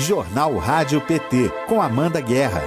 Jornal Rádio PT, com Amanda Guerra.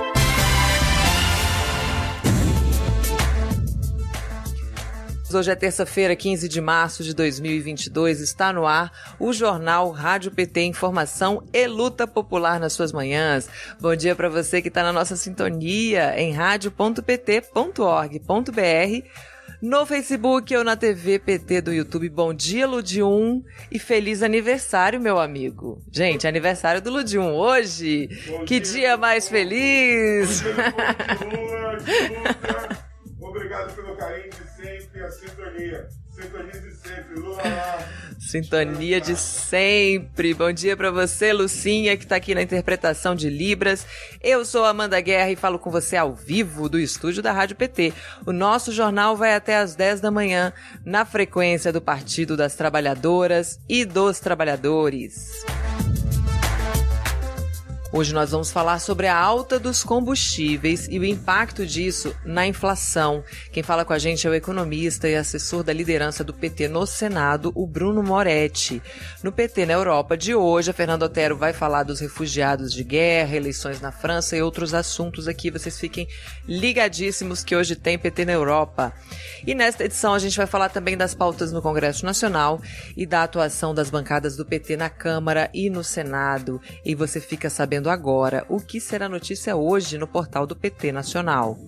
Hoje é terça-feira, 15 de março de 2022. Está no ar o jornal Rádio PT Informação e Luta Popular nas suas manhãs. Bom dia para você que está na nossa sintonia em rádio.pt.org.br no Facebook ou na TV PT do YouTube. Bom dia, Ludium, e feliz aniversário, meu amigo. Gente, aniversário do Ludium hoje. Bom que dia, dia mais feliz! Bom dia, Obrigado pelo carinho de sempre, a sintonia. Sintonize sempre, Lula Sintonia de sempre. Bom dia para você, Lucinha, que tá aqui na interpretação de Libras. Eu sou Amanda Guerra e falo com você ao vivo do estúdio da Rádio PT. O nosso jornal vai até às 10 da manhã, na frequência do Partido das Trabalhadoras e dos Trabalhadores. Hoje nós vamos falar sobre a alta dos combustíveis e o impacto disso na inflação. Quem fala com a gente é o economista e assessor da liderança do PT no Senado, o Bruno Moretti. No PT na Europa de hoje, a Fernanda Otero vai falar dos refugiados de guerra, eleições na França e outros assuntos aqui. Vocês fiquem ligadíssimos que hoje tem PT na Europa. E nesta edição a gente vai falar também das pautas no Congresso Nacional e da atuação das bancadas do PT na Câmara e no Senado. E você fica sabendo agora o que será notícia hoje no portal do PT Nacional.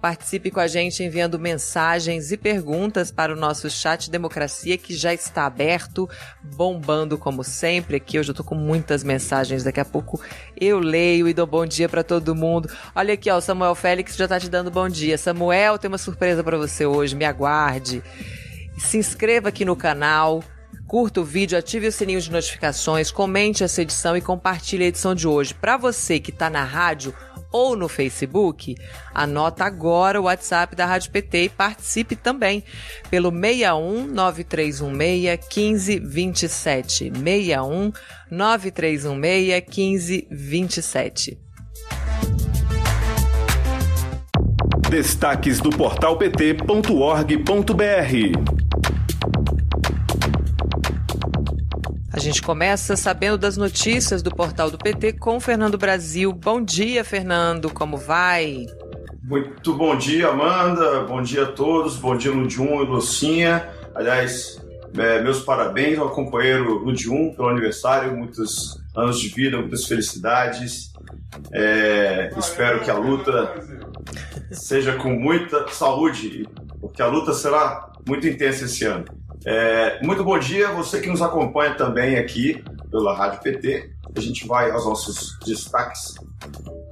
Participe com a gente enviando mensagens e perguntas para o nosso chat Democracia que já está aberto, bombando como sempre. Aqui hoje eu tô com muitas mensagens, daqui a pouco eu leio e dou bom dia para todo mundo. Olha aqui, ó, o Samuel Félix já tá te dando bom dia. Samuel, tem uma surpresa para você hoje, me aguarde. Se inscreva aqui no canal Curta o vídeo, ative o sininho de notificações, comente essa edição e compartilhe a edição de hoje. Para você que está na rádio ou no Facebook, anota agora o WhatsApp da Rádio PT e participe também pelo 61 9316 1527. 61 9316 1527. Destaques do portal pt.org.br A gente começa sabendo das notícias do portal do PT com Fernando Brasil. Bom dia, Fernando, como vai? Muito bom dia, Amanda. Bom dia a todos. Bom dia, Ludium e Lucinha. Aliás, é, meus parabéns ao companheiro Ludium pelo aniversário. Muitos anos de vida, muitas felicidades. É, espero que a luta seja com muita saúde, porque a luta será muito intensa esse ano. É, muito bom dia, você que nos acompanha também aqui pela Rádio PT. A gente vai aos nossos destaques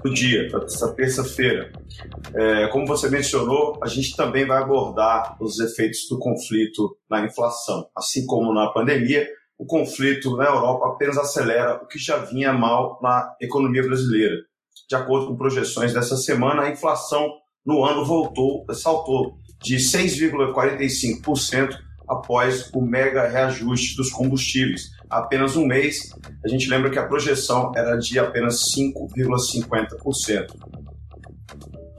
do dia, essa terça-feira. É, como você mencionou, a gente também vai abordar os efeitos do conflito na inflação. Assim como na pandemia, o conflito na Europa apenas acelera o que já vinha mal na economia brasileira. De acordo com projeções dessa semana, a inflação no ano voltou, saltou de 6,45% após o mega reajuste dos combustíveis. Há apenas um mês, a gente lembra que a projeção era de apenas 5,50%.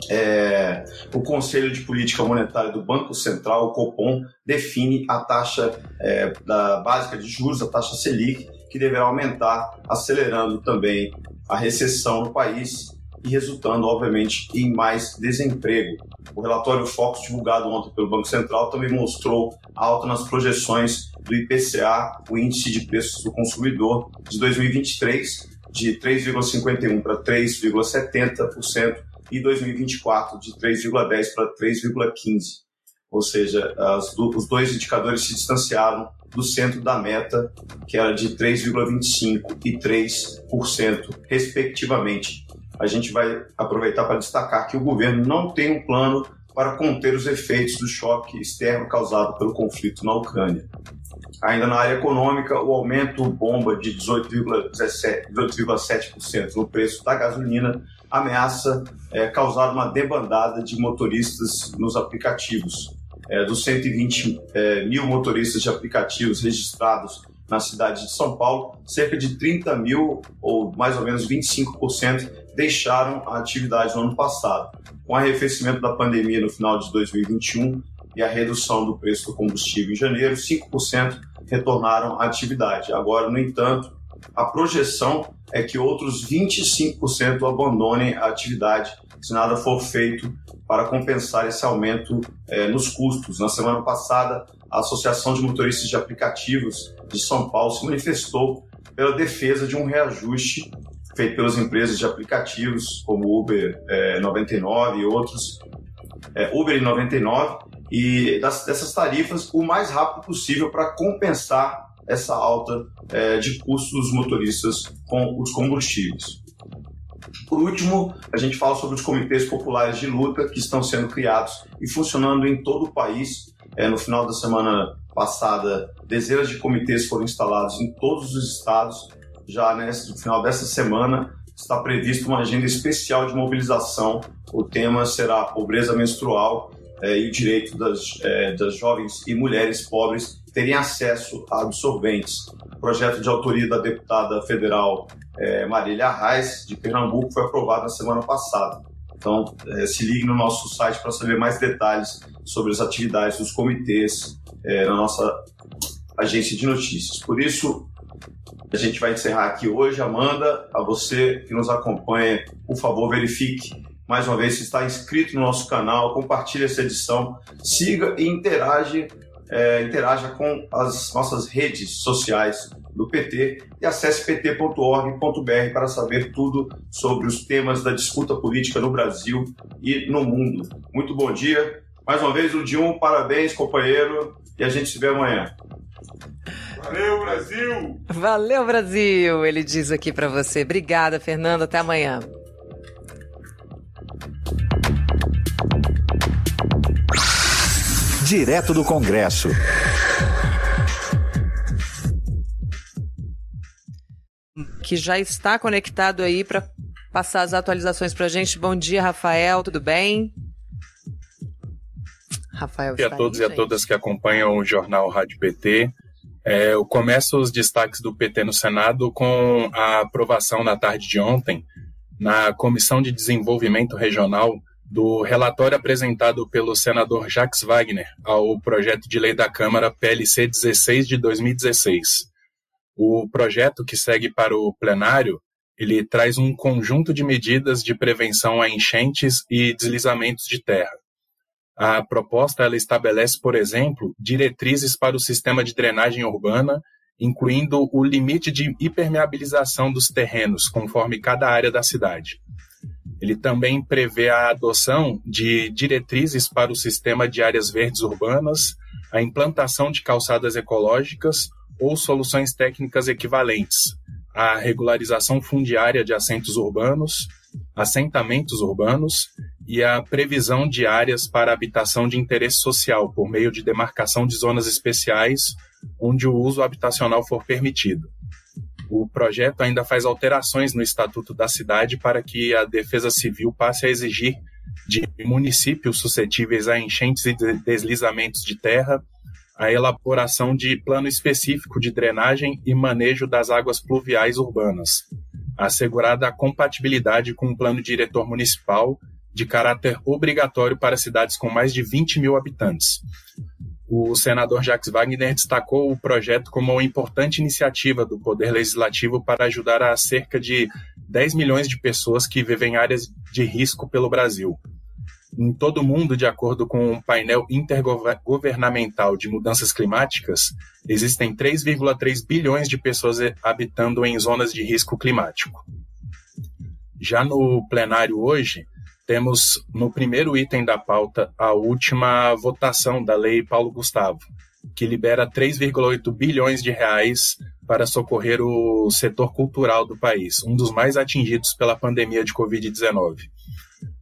É, o Conselho de Política Monetária do Banco Central, o Copom, define a taxa é, da básica de juros, a taxa Selic, que deverá aumentar, acelerando também a recessão no país e resultando, obviamente, em mais desemprego. O relatório Focus, divulgado ontem pelo Banco Central, também mostrou alta nas projeções do IPCA, o Índice de Preços do Consumidor, de 2023, de 3,51% para 3,70%, e 2024, de 3,10% para 3,15%. Ou seja, as, os dois indicadores se distanciaram do centro da meta, que era de 3,25% e 3%, respectivamente a gente vai aproveitar para destacar que o governo não tem um plano para conter os efeitos do choque externo causado pelo conflito na Ucrânia. Ainda na área econômica, o aumento bomba de 18,7% no preço da gasolina ameaça é, causar uma debandada de motoristas nos aplicativos. É, dos 120 é, mil motoristas de aplicativos registrados na cidade de São Paulo, cerca de 30 mil, ou mais ou menos 25%, deixaram a atividade no ano passado. Com o arrefecimento da pandemia no final de 2021 e a redução do preço do combustível em janeiro, 5% retornaram à atividade. Agora, no entanto, a projeção é que outros 25% abandonem a atividade se nada for feito para compensar esse aumento é, nos custos. Na semana passada, a Associação de Motoristas de Aplicativos de São Paulo se manifestou pela defesa de um reajuste feito pelas empresas de aplicativos, como Uber é, 99 e outros, é, Uber 99, e das, dessas tarifas o mais rápido possível para compensar essa alta é, de custos dos motoristas com os combustíveis. Por último, a gente fala sobre os comitês populares de luta que estão sendo criados e funcionando em todo o país. É, no final da semana passada, dezenas de comitês foram instalados em todos os estados. Já nesse, no final dessa semana, está prevista uma agenda especial de mobilização. O tema será pobreza menstrual é, e o direito das, é, das jovens e mulheres pobres terem acesso a absorventes. O projeto de autoria da deputada federal é, Marília Reis, de Pernambuco, foi aprovado na semana passada. Então, é, se ligue no nosso site para saber mais detalhes sobre as atividades dos comitês é, na nossa agência de notícias. Por isso, a gente vai encerrar aqui hoje. Amanda, a você que nos acompanha, por favor, verifique mais uma vez se está inscrito no nosso canal, compartilhe essa edição, siga e interage, é, interaja com as nossas redes sociais do PT e acesse pt.org.br para saber tudo sobre os temas da disputa política no Brasil e no mundo. Muito bom dia. Mais uma vez, o Dion, parabéns, companheiro, e a gente se vê amanhã. Valeu, Brasil! Valeu, Brasil! Ele diz aqui para você. Obrigada, Fernando. Até amanhã. Direto do Congresso. que já está conectado aí para passar as atualizações para a gente. Bom dia, Rafael, tudo bem? Rafael, e a todos aí, e a todas que acompanham o jornal Rádio PT. É, eu começo os destaques do PT no Senado com a aprovação na tarde de ontem, na Comissão de Desenvolvimento Regional, do relatório apresentado pelo senador Jacques Wagner ao projeto de lei da Câmara PLC 16 de 2016. O projeto que segue para o plenário, ele traz um conjunto de medidas de prevenção a enchentes e deslizamentos de terra. A proposta ela estabelece, por exemplo, diretrizes para o sistema de drenagem urbana, incluindo o limite de hipermeabilização dos terrenos, conforme cada área da cidade. Ele também prevê a adoção de diretrizes para o sistema de áreas verdes urbanas, a implantação de calçadas ecológicas, ou soluções técnicas equivalentes à regularização fundiária de assentos urbanos, assentamentos urbanos e a previsão de áreas para habitação de interesse social por meio de demarcação de zonas especiais onde o uso habitacional for permitido. O projeto ainda faz alterações no Estatuto da cidade para que a Defesa Civil passe a exigir de municípios suscetíveis a enchentes e deslizamentos de terra a elaboração de plano específico de drenagem e manejo das águas pluviais urbanas, assegurada a compatibilidade com o plano diretor municipal de caráter obrigatório para cidades com mais de 20 mil habitantes. O senador Jacques Wagner destacou o projeto como uma importante iniciativa do Poder Legislativo para ajudar a cerca de 10 milhões de pessoas que vivem em áreas de risco pelo Brasil, em todo o mundo, de acordo com um painel intergovernamental de mudanças climáticas, existem 3,3 bilhões de pessoas habitando em zonas de risco climático. Já no plenário hoje, temos no primeiro item da pauta a última votação da Lei Paulo Gustavo, que libera 3,8 bilhões de reais para socorrer o setor cultural do país, um dos mais atingidos pela pandemia de Covid-19.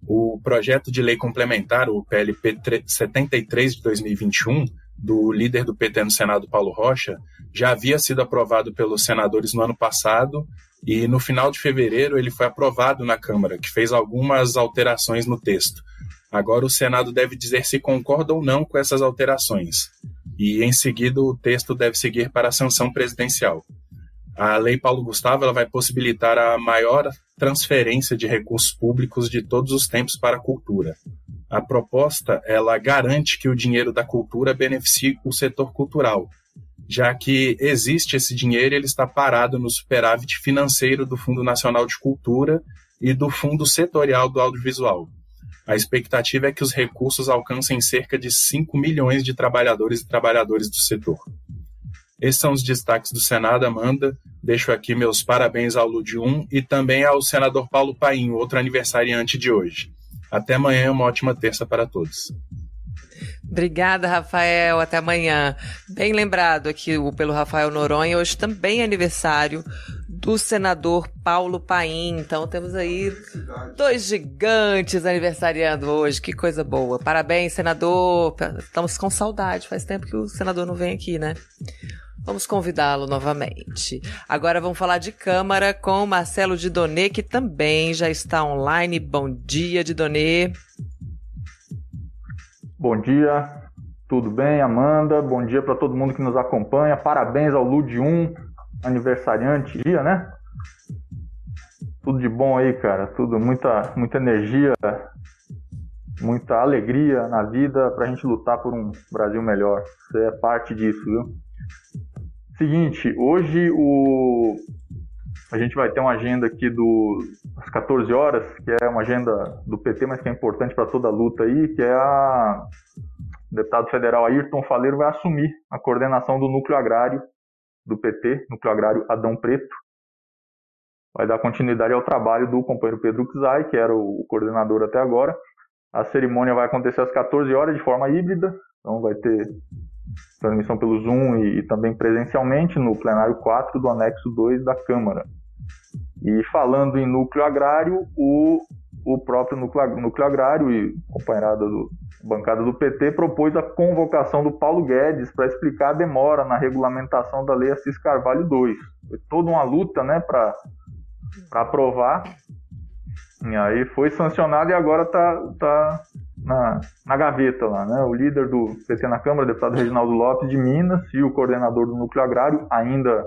O projeto de lei complementar, o PLP 73 de 2021, do líder do PT no Senado, Paulo Rocha, já havia sido aprovado pelos senadores no ano passado e no final de fevereiro ele foi aprovado na Câmara, que fez algumas alterações no texto. Agora o Senado deve dizer se concorda ou não com essas alterações. E em seguida o texto deve seguir para a sanção presidencial. A Lei Paulo Gustavo ela vai possibilitar a maior transferência de recursos públicos de todos os tempos para a cultura. A proposta ela garante que o dinheiro da cultura beneficie o setor cultural, já que existe esse dinheiro e ele está parado no superávit financeiro do Fundo Nacional de Cultura e do Fundo Setorial do Audiovisual. A expectativa é que os recursos alcancem cerca de 5 milhões de trabalhadores e trabalhadoras do setor. Esses são os destaques do Senado, Amanda. Deixo aqui meus parabéns ao Lud 1 e também ao senador Paulo Paim, outro aniversariante de hoje. Até amanhã, uma ótima terça para todos. Obrigada, Rafael. Até amanhã. Bem lembrado aqui pelo Rafael Noronha, hoje também é aniversário do senador Paulo Paim. Então temos aí dois gigantes aniversariando hoje. Que coisa boa. Parabéns, senador. Estamos com saudade. Faz tempo que o senador não vem aqui, né? Vamos convidá-lo novamente. Agora vamos falar de Câmara com Marcelo Didonê, que também já está online. Bom dia, Didonê. Bom dia, tudo bem, Amanda? Bom dia para todo mundo que nos acompanha. Parabéns ao Lud 1, aniversariante dia, né? Tudo de bom aí, cara. Tudo, muita, muita energia, muita alegria na vida para a gente lutar por um Brasil melhor. Você é parte disso, viu? Seguinte, hoje o a gente vai ter uma agenda aqui do às 14 horas, que é uma agenda do PT, mas que é importante para toda a luta aí, que é a o deputado federal Ayrton Faleiro vai assumir a coordenação do núcleo agrário do PT, núcleo agrário Adão Preto. Vai dar continuidade ao trabalho do companheiro Pedro Czai, que era o coordenador até agora. A cerimônia vai acontecer às 14 horas de forma híbrida, então vai ter transmissão pelo Zoom e, e também presencialmente no plenário 4 do anexo 2 da Câmara. E falando em núcleo agrário, o, o próprio núcleo, núcleo agrário e companheirada do bancada do PT propôs a convocação do Paulo Guedes para explicar a demora na regulamentação da lei Assis Carvalho 2. Foi toda uma luta, né, para aprovar. E aí foi sancionado e agora tá, tá na, na gaveta lá, né? O líder do PT na Câmara, deputado Reginaldo Lopes de Minas, e o coordenador do núcleo agrário, ainda,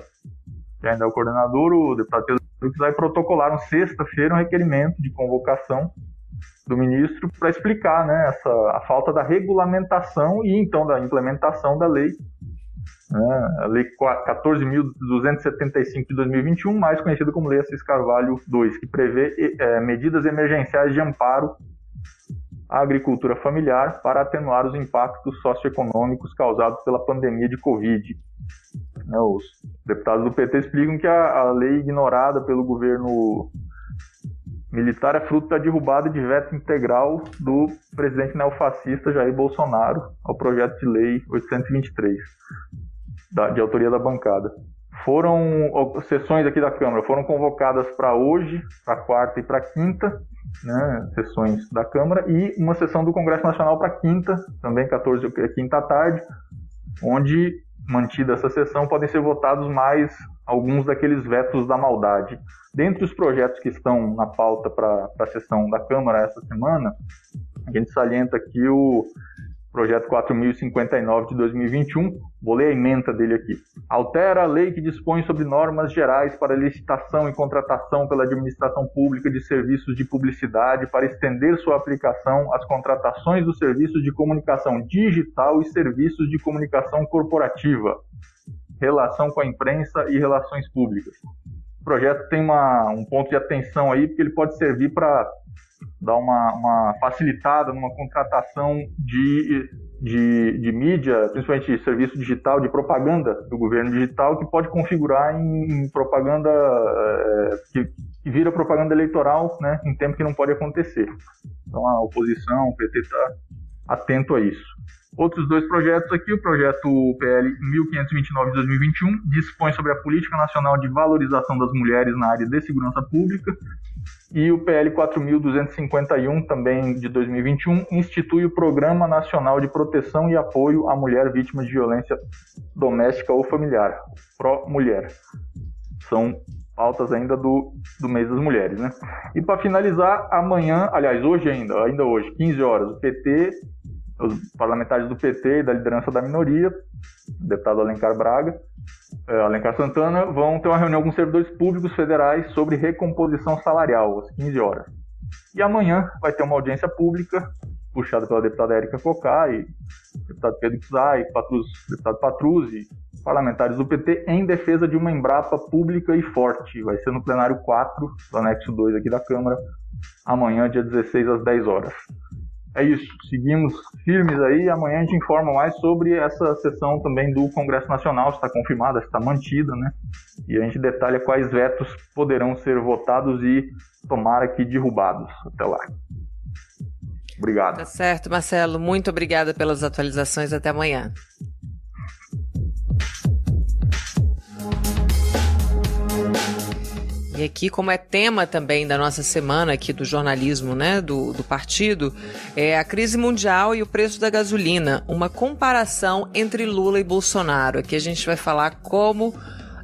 ainda é o coordenador, o deputado Pedro Vai protocolaram sexta-feira um requerimento de convocação do ministro para explicar né, essa, a falta da regulamentação e então da implementação da lei, né, a lei 14.275 de 2021, mais conhecida como Lei Assis Carvalho II, que prevê é, medidas emergenciais de amparo à agricultura familiar para atenuar os impactos socioeconômicos causados pela pandemia de Covid. Né, os deputados do PT explicam que a, a lei ignorada pelo governo militar é fruto da derrubada de veto integral do presidente neofascista Jair Bolsonaro ao projeto de lei 823, da, de autoria da bancada. Foram sessões aqui da Câmara foram convocadas para hoje, para quarta e para quinta, né, sessões da Câmara e uma sessão do Congresso Nacional para quinta, também 14 quinta à tarde, onde mantida essa sessão podem ser votados mais alguns daqueles vetos da maldade. Dentre os projetos que estão na pauta para a sessão da Câmara essa semana, a gente salienta aqui o projeto 4059 de 2021, vou ler a emenda dele aqui. Altera a lei que dispõe sobre normas gerais para licitação e contratação pela administração pública de serviços de publicidade para estender sua aplicação às contratações dos serviços de comunicação digital e serviços de comunicação corporativa, relação com a imprensa e relações públicas. O projeto tem uma, um ponto de atenção aí, porque ele pode servir para dar uma, uma facilitada numa contratação de, de, de, mídia, principalmente serviço digital, de propaganda do governo digital, que pode configurar em, propaganda é, que, que, vira propaganda eleitoral né, em tempo que não pode acontecer. Então a oposição, o PT está atento a isso. Outros dois projetos aqui, o projeto PL 1529 de 2021 dispõe sobre a Política Nacional de Valorização das Mulheres na área de segurança pública e o PL 4251 também de 2021 institui o Programa Nacional de Proteção e Apoio à Mulher Vítima de Violência Doméstica ou Familiar, Pro Mulher. São pautas ainda do, do mês das mulheres, né? E para finalizar, amanhã, aliás, hoje ainda, ainda hoje, 15 horas, o PT os parlamentares do PT e da liderança da minoria, o deputado Alencar Braga, é, Alencar Santana, vão ter uma reunião com servidores públicos federais sobre recomposição salarial, às 15 horas. E amanhã vai ter uma audiência pública, puxada pela deputada Érica Cocá e deputado Pedro Xai, Patrus, deputado Patruzzi, parlamentares do PT em defesa de uma Embrapa pública e forte. Vai ser no plenário 4 do anexo 2 aqui da Câmara, amanhã, dia 16 às 10 horas. É isso, seguimos firmes aí. Amanhã a gente informa mais sobre essa sessão também do Congresso Nacional, se está confirmada, se está mantida, né? E a gente detalha quais vetos poderão ser votados e tomara que derrubados. Até lá. Obrigado. Tá certo, Marcelo. Muito obrigada pelas atualizações. Até amanhã. E aqui, como é tema também da nossa semana aqui do jornalismo, né, do, do partido, é a crise mundial e o preço da gasolina, uma comparação entre Lula e Bolsonaro. Aqui a gente vai falar como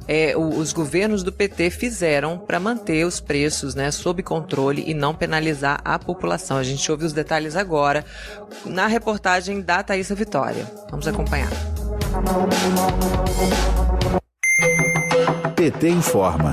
é, os governos do PT fizeram para manter os preços né, sob controle e não penalizar a população. A gente ouve os detalhes agora na reportagem da Thaisa Vitória. Vamos acompanhar. PT informa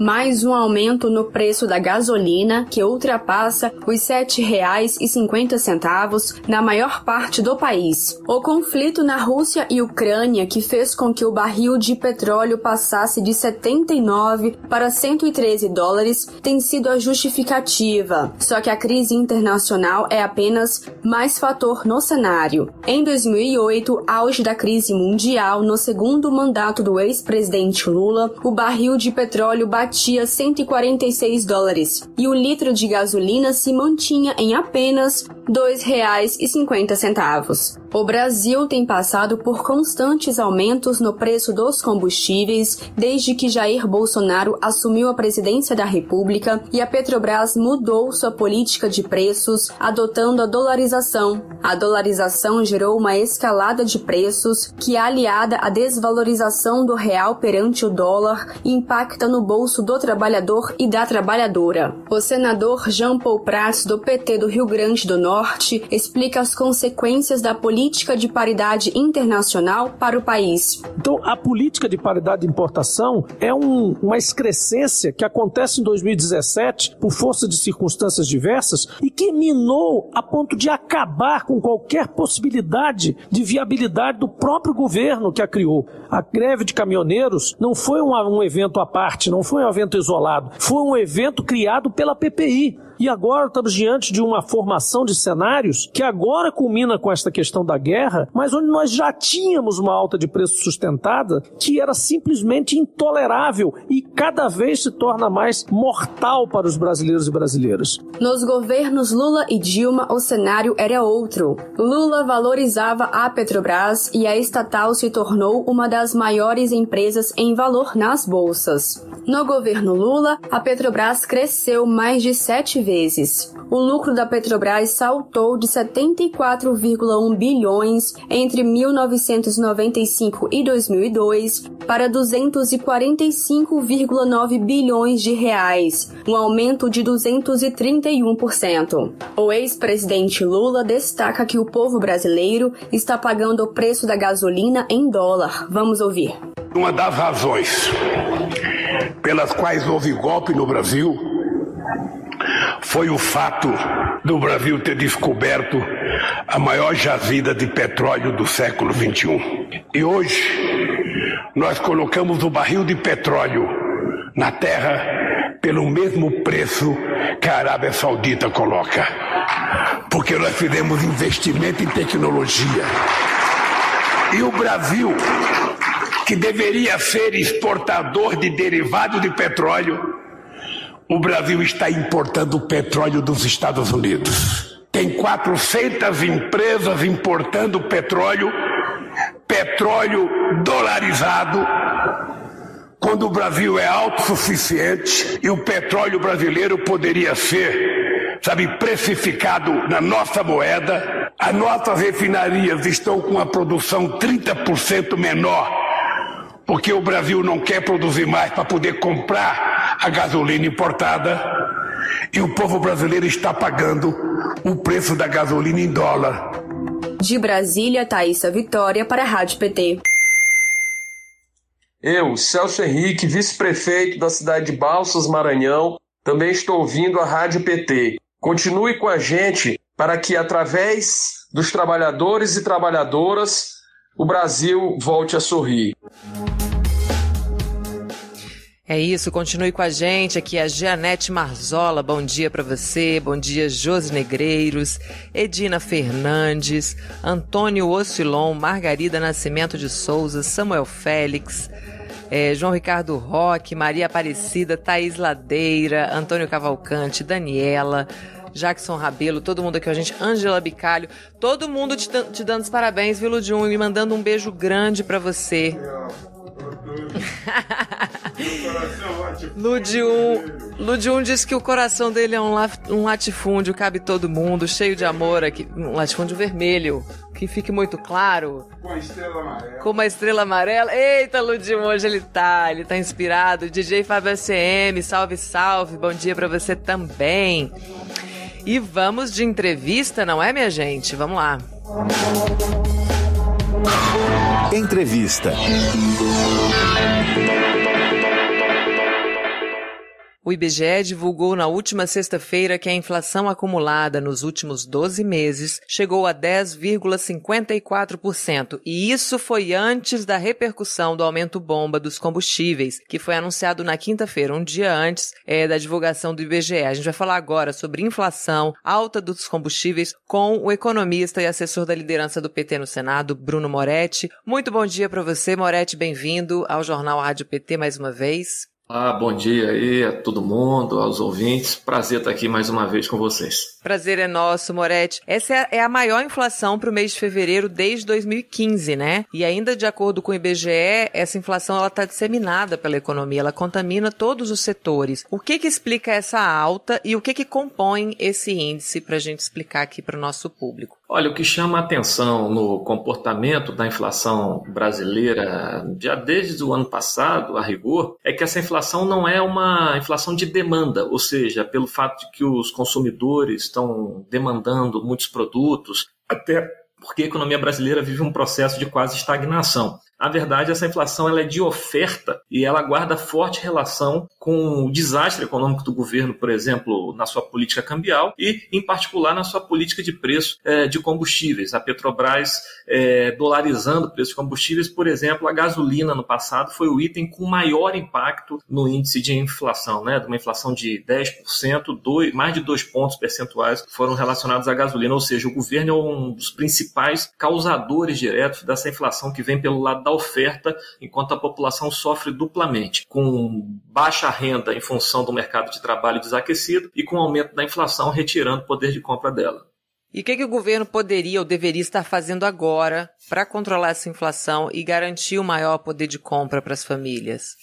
mais um aumento no preço da gasolina, que ultrapassa os R$ 7,50 na maior parte do país. O conflito na Rússia e Ucrânia, que fez com que o barril de petróleo passasse de 79 para 113 dólares, tem sido a justificativa. Só que a crise internacional é apenas mais fator no cenário. Em 2008, auge da crise mundial, no segundo mandato do ex-presidente Lula, o barril de petróleo bateu batia 146 dólares e o litro de gasolina se mantinha em apenas R$ 2,50. O Brasil tem passado por constantes aumentos no preço dos combustíveis desde que Jair Bolsonaro assumiu a presidência da República e a Petrobras mudou sua política de preços, adotando a dolarização. A dolarização gerou uma escalada de preços que, aliada à desvalorização do real perante o dólar, impacta no bolso do trabalhador e da trabalhadora. O senador Jean Paul Prats, do PT do Rio Grande do Norte, explica as consequências da política de paridade internacional para o país. Então, a política de paridade de importação é um, uma excrescência que acontece em 2017 por força de circunstâncias diversas e que minou a ponto de acabar com qualquer possibilidade de viabilidade do próprio governo que a criou. A greve de caminhoneiros não foi um, um evento à parte, não foi evento isolado, foi um evento criado pela PPI e agora estamos diante de uma formação de cenários que agora culmina com esta questão da guerra, mas onde nós já tínhamos uma alta de preço sustentada que era simplesmente intolerável e cada vez se torna mais mortal para os brasileiros e brasileiras. Nos governos Lula e Dilma, o cenário era outro. Lula valorizava a Petrobras e a estatal se tornou uma das maiores empresas em valor nas bolsas. No governo Lula, a Petrobras cresceu mais de sete vezes vezes. O lucro da Petrobras saltou de 74,1 bilhões entre 1995 e 2002 para 245,9 bilhões de reais, um aumento de 231%. O ex-presidente Lula destaca que o povo brasileiro está pagando o preço da gasolina em dólar. Vamos ouvir. Uma das razões pelas quais houve golpe no Brasil foi o fato do Brasil ter descoberto a maior jazida de petróleo do século XXI. E hoje nós colocamos o barril de petróleo na terra pelo mesmo preço que a Arábia Saudita coloca. Porque nós fizemos investimento em tecnologia. E o Brasil, que deveria ser exportador de derivados de petróleo, o Brasil está importando petróleo dos Estados Unidos. Tem 400 empresas importando petróleo, petróleo dolarizado, quando o Brasil é autossuficiente e o petróleo brasileiro poderia ser, sabe, precificado na nossa moeda. As nossas refinarias estão com a produção 30% menor, porque o Brasil não quer produzir mais para poder comprar a gasolina importada e o povo brasileiro está pagando o preço da gasolina em dólar. De Brasília, Thaisa Vitória para a Rádio PT. Eu, Celso Henrique, vice-prefeito da cidade de Balsas, Maranhão, também estou ouvindo a Rádio PT. Continue com a gente para que, através dos trabalhadores e trabalhadoras, o Brasil volte a sorrir. É isso, continue com a gente. Aqui é a Gianete Marzola. Bom dia para você. Bom dia, Josi Negreiros, Edina Fernandes, Antônio Oscilon, Margarida Nascimento de Souza, Samuel Félix, é, João Ricardo Roque, Maria Aparecida, Thaís Ladeira, Antônio Cavalcante, Daniela. Jackson Rabelo, todo mundo aqui com a gente, Ângela Bicalho, todo mundo te, te dando os parabéns, viu, Ludium, e me mandando um beijo grande para você. Ludium, Ludium disse que o coração dele é um, um latifúndio, cabe todo mundo, cheio de amor aqui. Um latifúndio vermelho, que fique muito claro. Com a estrela amarela. Com uma estrela amarela. Eita, Ludium, hoje ele tá, ele tá inspirado. DJ Fábio SM, salve, salve, bom dia para você também. E vamos de entrevista, não é, minha gente? Vamos lá. Entrevista. O IBGE divulgou na última sexta-feira que a inflação acumulada nos últimos 12 meses chegou a 10,54%, e isso foi antes da repercussão do aumento bomba dos combustíveis, que foi anunciado na quinta-feira, um dia antes é, da divulgação do IBGE. A gente vai falar agora sobre inflação, alta dos combustíveis, com o economista e assessor da liderança do PT no Senado, Bruno Moretti. Muito bom dia para você, Moretti, bem-vindo ao Jornal Rádio PT mais uma vez. Ah, bom dia aí a todo mundo, aos ouvintes. Prazer estar aqui mais uma vez com vocês. Prazer é nosso, Moretti. Essa é a maior inflação para o mês de fevereiro desde 2015, né? E ainda de acordo com o IBGE, essa inflação ela está disseminada pela economia, ela contamina todos os setores. O que que explica essa alta e o que que compõe esse índice para a gente explicar aqui para o nosso público? Olha, o que chama a atenção no comportamento da inflação brasileira já desde o ano passado, a rigor, é que essa inflação não é uma inflação de demanda, ou seja, pelo fato de que os consumidores estão demandando muitos produtos, até porque a economia brasileira vive um processo de quase estagnação. A verdade, essa inflação ela é de oferta e ela guarda forte relação com o desastre econômico do governo, por exemplo, na sua política cambial e, em particular, na sua política de preço é, de combustíveis. A Petrobras é, dolarizando o preço de combustíveis, por exemplo, a gasolina no passado foi o item com maior impacto no índice de inflação, né? de uma inflação de 10%, dois, mais de dois pontos percentuais foram relacionados à gasolina, ou seja, o governo é um dos principais causadores diretos dessa inflação que vem pelo lado da da oferta, enquanto a população sofre duplamente, com baixa renda em função do mercado de trabalho desaquecido e com o aumento da inflação retirando o poder de compra dela. E o que, que, o governo poderia ou deveria estar fazendo agora para controlar essa inflação e garantir o maior poder de compra para as famílias?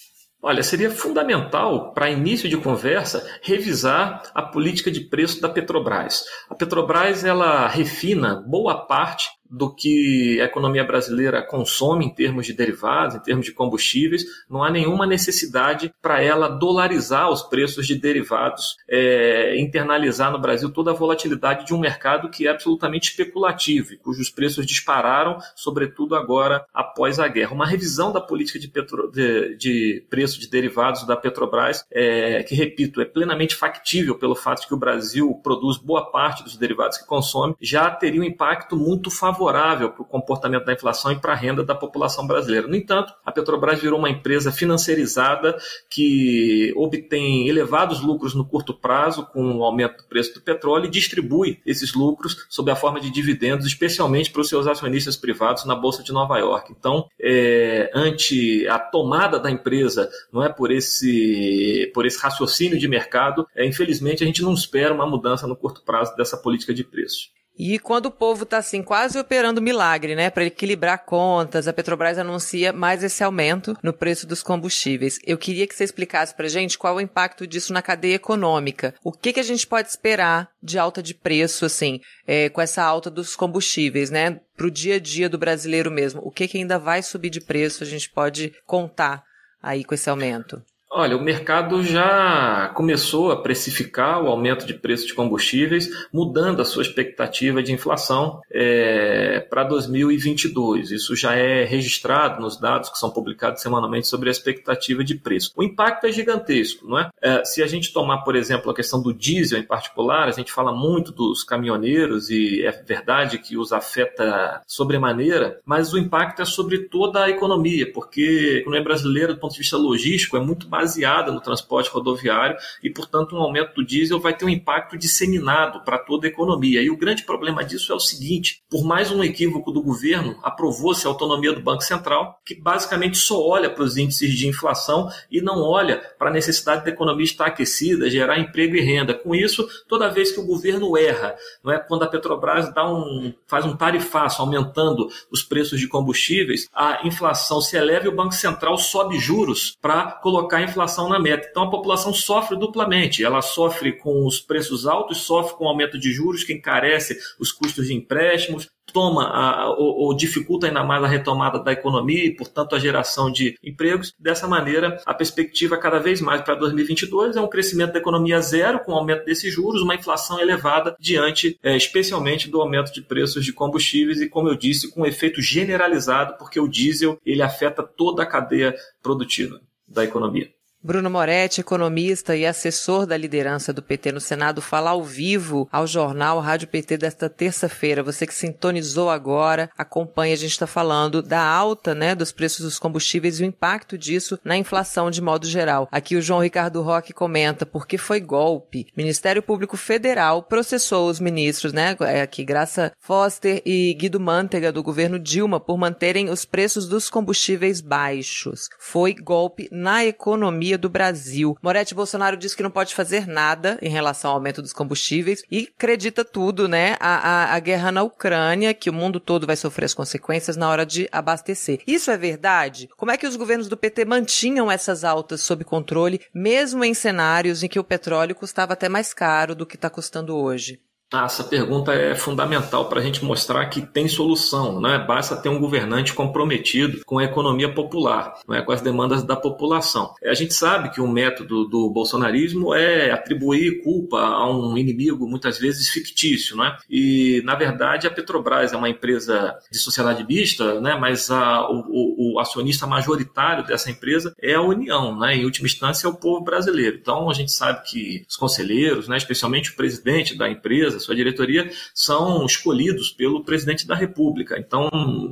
Olha, seria fundamental, para início de conversa, revisar a política de preço da Petrobras. A Petrobras ela refina boa parte do que a economia brasileira consome em termos de derivados, em termos de combustíveis, não há nenhuma necessidade para ela dolarizar os preços de derivados, é, internalizar no Brasil toda a volatilidade de um mercado que é absolutamente especulativo e cujos preços dispararam, sobretudo agora após a guerra. Uma revisão da política de, petro, de, de preço de derivados da Petrobras, é, que, repito, é plenamente factível pelo fato de que o Brasil produz boa parte dos derivados que consome, já teria um impacto muito favorável favorável para o comportamento da inflação e para a renda da população brasileira. No entanto, a Petrobras virou uma empresa financiarizada que obtém elevados lucros no curto prazo com o aumento do preço do petróleo e distribui esses lucros sob a forma de dividendos, especialmente para os seus acionistas privados na Bolsa de Nova York. Então, é, ante a tomada da empresa, não é por esse, por esse raciocínio de mercado, é, infelizmente a gente não espera uma mudança no curto prazo dessa política de preços. E quando o povo está assim, quase operando milagre, né, para equilibrar contas, a Petrobras anuncia mais esse aumento no preço dos combustíveis. Eu queria que você explicasse para gente qual o impacto disso na cadeia econômica. O que, que a gente pode esperar de alta de preço, assim, é, com essa alta dos combustíveis, né, para o dia a dia do brasileiro mesmo? O que, que ainda vai subir de preço? A gente pode contar aí com esse aumento? Olha, o mercado já começou a precificar o aumento de preço de combustíveis, mudando a sua expectativa de inflação é, para 2022. Isso já é registrado nos dados que são publicados semanalmente sobre a expectativa de preço. O impacto é gigantesco, não é? é se a gente tomar, por exemplo, a questão do diesel em particular, a gente fala muito dos caminhoneiros e é verdade que os afeta sobremaneira, mas o impacto é sobre toda a economia, porque a economia brasileira, do ponto de vista logístico, é muito baseada no transporte rodoviário e, portanto, um aumento do diesel vai ter um impacto disseminado para toda a economia. E o grande problema disso é o seguinte: por mais um equívoco do governo, aprovou-se a autonomia do Banco Central, que basicamente só olha para os índices de inflação e não olha para a necessidade da economia estar aquecida, gerar emprego e renda. Com isso, toda vez que o governo erra, não é quando a Petrobras dá um, faz um tarifaço aumentando os preços de combustíveis, a inflação se eleva e o Banco Central sobe juros para colocar inflação na meta. Então a população sofre duplamente. Ela sofre com os preços altos, sofre com o aumento de juros que encarece os custos de empréstimos, toma a, ou, ou, dificulta ainda mais a retomada da economia e, portanto, a geração de empregos. Dessa maneira, a perspectiva cada vez mais para 2022 é um crescimento da economia zero, com aumento desses juros, uma inflação elevada diante, é, especialmente, do aumento de preços de combustíveis e, como eu disse, com um efeito generalizado, porque o diesel ele afeta toda a cadeia produtiva da economia. Bruno Moretti, economista e assessor da liderança do PT no Senado, fala ao vivo ao jornal Rádio PT desta terça-feira. Você que sintonizou agora, acompanha, a gente está falando da alta né, dos preços dos combustíveis e o impacto disso na inflação de modo geral. Aqui o João Ricardo Roque comenta porque foi golpe. Ministério Público Federal processou os ministros, né? É aqui, Graça Foster e Guido Mantega, do governo Dilma, por manterem os preços dos combustíveis baixos. Foi golpe na economia do Brasil. Moretti Bolsonaro disse que não pode fazer nada em relação ao aumento dos combustíveis e acredita tudo, né? A, a, a guerra na Ucrânia, que o mundo todo vai sofrer as consequências na hora de abastecer. Isso é verdade? Como é que os governos do PT mantinham essas altas sob controle, mesmo em cenários em que o petróleo custava até mais caro do que está custando hoje? Ah, essa pergunta é fundamental para a gente mostrar que tem solução, né? Basta ter um governante comprometido com a economia popular, é? com as demandas da população. A gente sabe que o método do bolsonarismo é atribuir culpa a um inimigo muitas vezes fictício, né? E na verdade a Petrobras é uma empresa de sociedade mista, né? Mas a, o, o, acionista majoritário dessa empresa é a União, né? Em última instância é o povo brasileiro. Então a gente sabe que os conselheiros, né? Especialmente o presidente da empresa empresa, sua diretoria, são escolhidos pelo presidente da República. Então,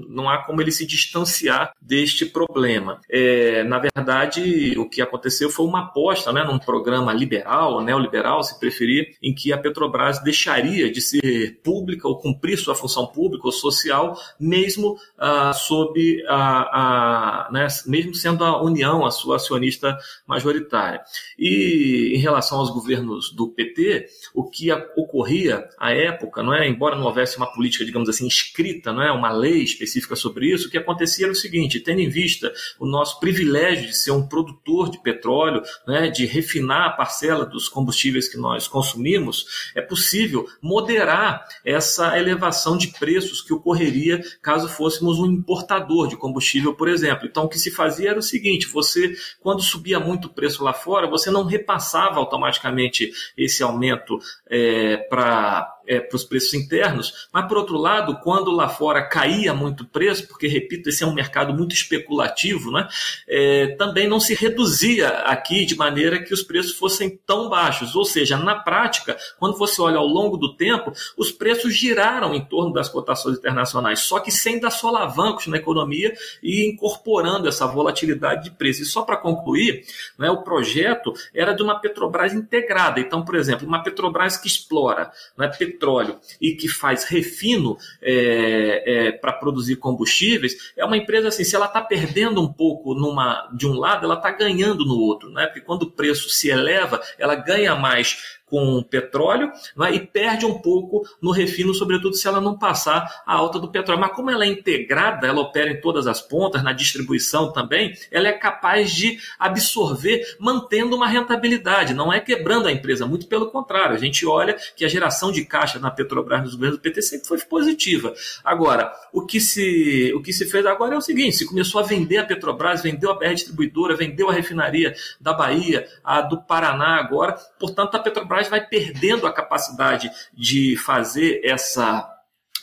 não há como ele se distanciar deste problema. É, na verdade, o que aconteceu foi uma aposta né, num programa liberal, neoliberal, se preferir, em que a Petrobras deixaria de ser pública ou cumprir sua função pública ou social, mesmo ah, sob a, a né, mesmo sendo a União a sua acionista majoritária. E em relação aos governos do PT, o que ocorria à época, não é? embora não houvesse uma política, digamos assim, escrita, não é? uma lei específica sobre isso, o que acontecia era o seguinte: tendo em vista o nosso privilégio de ser um produtor de petróleo, é? de refinar a parcela dos combustíveis que nós consumimos, é possível moderar essa elevação de preços que ocorreria caso fôssemos um importador de combustível, por exemplo. Então, o que se fazia era o seguinte: você, quando subia muito o preço lá fora, você não repassava automaticamente esse aumento é, para uh, é, para os preços internos, mas por outro lado, quando lá fora caía muito o preço, porque repito, esse é um mercado muito especulativo, né, é, também não se reduzia aqui de maneira que os preços fossem tão baixos. Ou seja, na prática, quando você olha ao longo do tempo, os preços giraram em torno das cotações internacionais, só que sem dar solavancos na economia e incorporando essa volatilidade de preço. E só para concluir, né, o projeto era de uma Petrobras integrada. Então, por exemplo, uma Petrobras que explora né, petróleo e que faz refino é, é, para produzir combustíveis, é uma empresa assim, se ela está perdendo um pouco numa, de um lado, ela está ganhando no outro, né? porque quando o preço se eleva, ela ganha mais com petróleo né, e perde um pouco no refino, sobretudo se ela não passar a alta do petróleo. Mas como ela é integrada, ela opera em todas as pontas, na distribuição também, ela é capaz de absorver, mantendo uma rentabilidade, não é quebrando a empresa, muito pelo contrário. A gente olha que a geração de caixa na Petrobras nos governos do PT sempre foi positiva. Agora, o que se, o que se fez agora é o seguinte: se começou a vender a Petrobras, vendeu a BR Distribuidora, vendeu a refinaria da Bahia, a do Paraná agora, portanto, a Petrobras vai perdendo a capacidade de fazer essa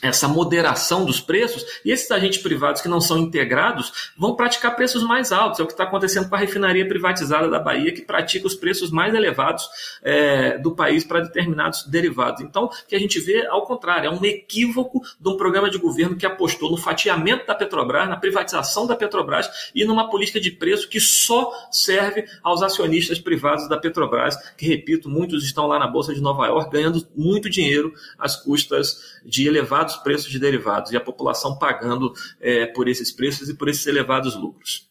essa moderação dos preços, e esses agentes privados que não são integrados vão praticar preços mais altos. É o que está acontecendo com a refinaria privatizada da Bahia, que pratica os preços mais elevados é, do país para determinados derivados. Então, o que a gente vê, ao contrário, é um equívoco de um programa de governo que apostou no fatiamento da Petrobras, na privatização da Petrobras e numa política de preço que só serve aos acionistas privados da Petrobras, que, repito, muitos estão lá na Bolsa de Nova York ganhando muito dinheiro às custas de elevados elevados preços de derivados e a população pagando é, por esses preços e por esses elevados lucros.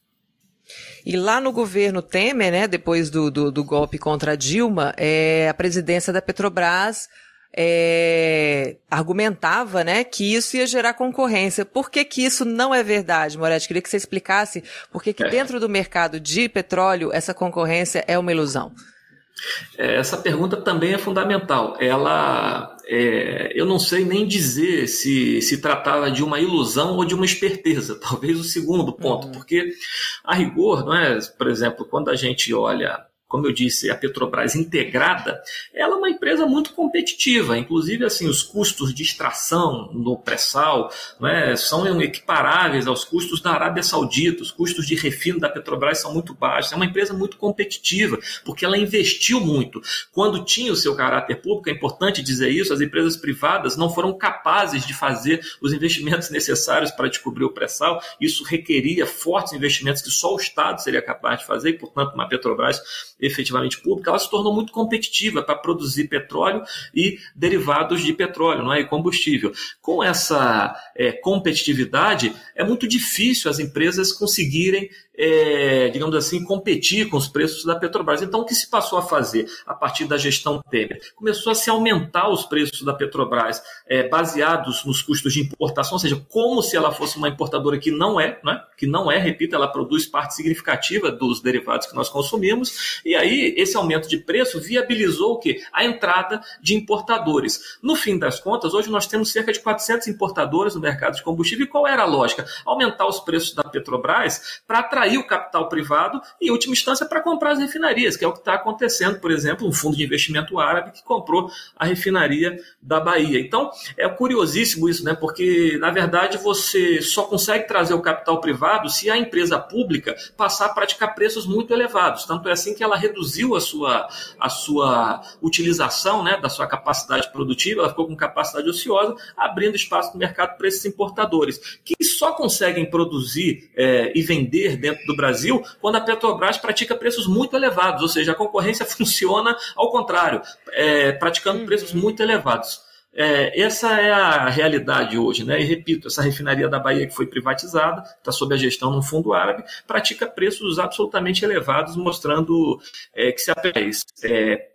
E lá no governo Temer, né, depois do, do, do golpe contra a Dilma, é, a presidência da Petrobras é, argumentava né, que isso ia gerar concorrência. Por que, que isso não é verdade, Moretti? Queria que você explicasse por que, que é. dentro do mercado de petróleo essa concorrência é uma ilusão. É, essa pergunta também é fundamental. Ela, é, eu não sei nem dizer se se tratava de uma ilusão ou de uma esperteza. Talvez o segundo ponto, uhum. porque a rigor, não é? Por exemplo, quando a gente olha como eu disse, a Petrobras integrada, ela é uma empresa muito competitiva. Inclusive, assim, os custos de extração no pré-sal né, são equiparáveis aos custos da Arábia Saudita. Os custos de refino da Petrobras são muito baixos. É uma empresa muito competitiva, porque ela investiu muito. Quando tinha o seu caráter público, é importante dizer isso, as empresas privadas não foram capazes de fazer os investimentos necessários para descobrir o pré-sal. Isso requeria fortes investimentos que só o Estado seria capaz de fazer, e, portanto, uma Petrobras efetivamente pública, ela se tornou muito competitiva para produzir petróleo e derivados de petróleo, não é? E combustível. Com essa é, competitividade, é muito difícil as empresas conseguirem é, digamos assim, competir com os preços da Petrobras. Então, o que se passou a fazer a partir da gestão Temer? Começou a se aumentar os preços da Petrobras é, baseados nos custos de importação, ou seja, como se ela fosse uma importadora que não é, né? que não é, repito, ela produz parte significativa dos derivados que nós consumimos, e aí esse aumento de preço viabilizou o quê? A entrada de importadores. No fim das contas, hoje nós temos cerca de 400 importadores no mercado de combustível, e qual era a lógica? Aumentar os preços da Petrobras para atrair atrair o capital privado e, em última instância, para comprar as refinarias, que é o que está acontecendo, por exemplo, um fundo de investimento árabe que comprou a refinaria da Bahia. Então, é curiosíssimo isso, né? Porque, na verdade, você só consegue trazer o capital privado se a empresa pública passar a praticar preços muito elevados. Tanto é assim que ela reduziu a sua, a sua utilização né, da sua capacidade produtiva, ela ficou com capacidade ociosa, abrindo espaço no mercado para esses importadores, que só conseguem produzir é, e vender dentro dentro do Brasil quando a Petrobras pratica preços muito elevados, ou seja, a concorrência funciona ao contrário, é, praticando uhum. preços muito elevados. É, essa é a realidade hoje, né? E repito, essa refinaria da Bahia que foi privatizada, está sob a gestão de um fundo árabe, pratica preços absolutamente elevados, mostrando é, que se a é,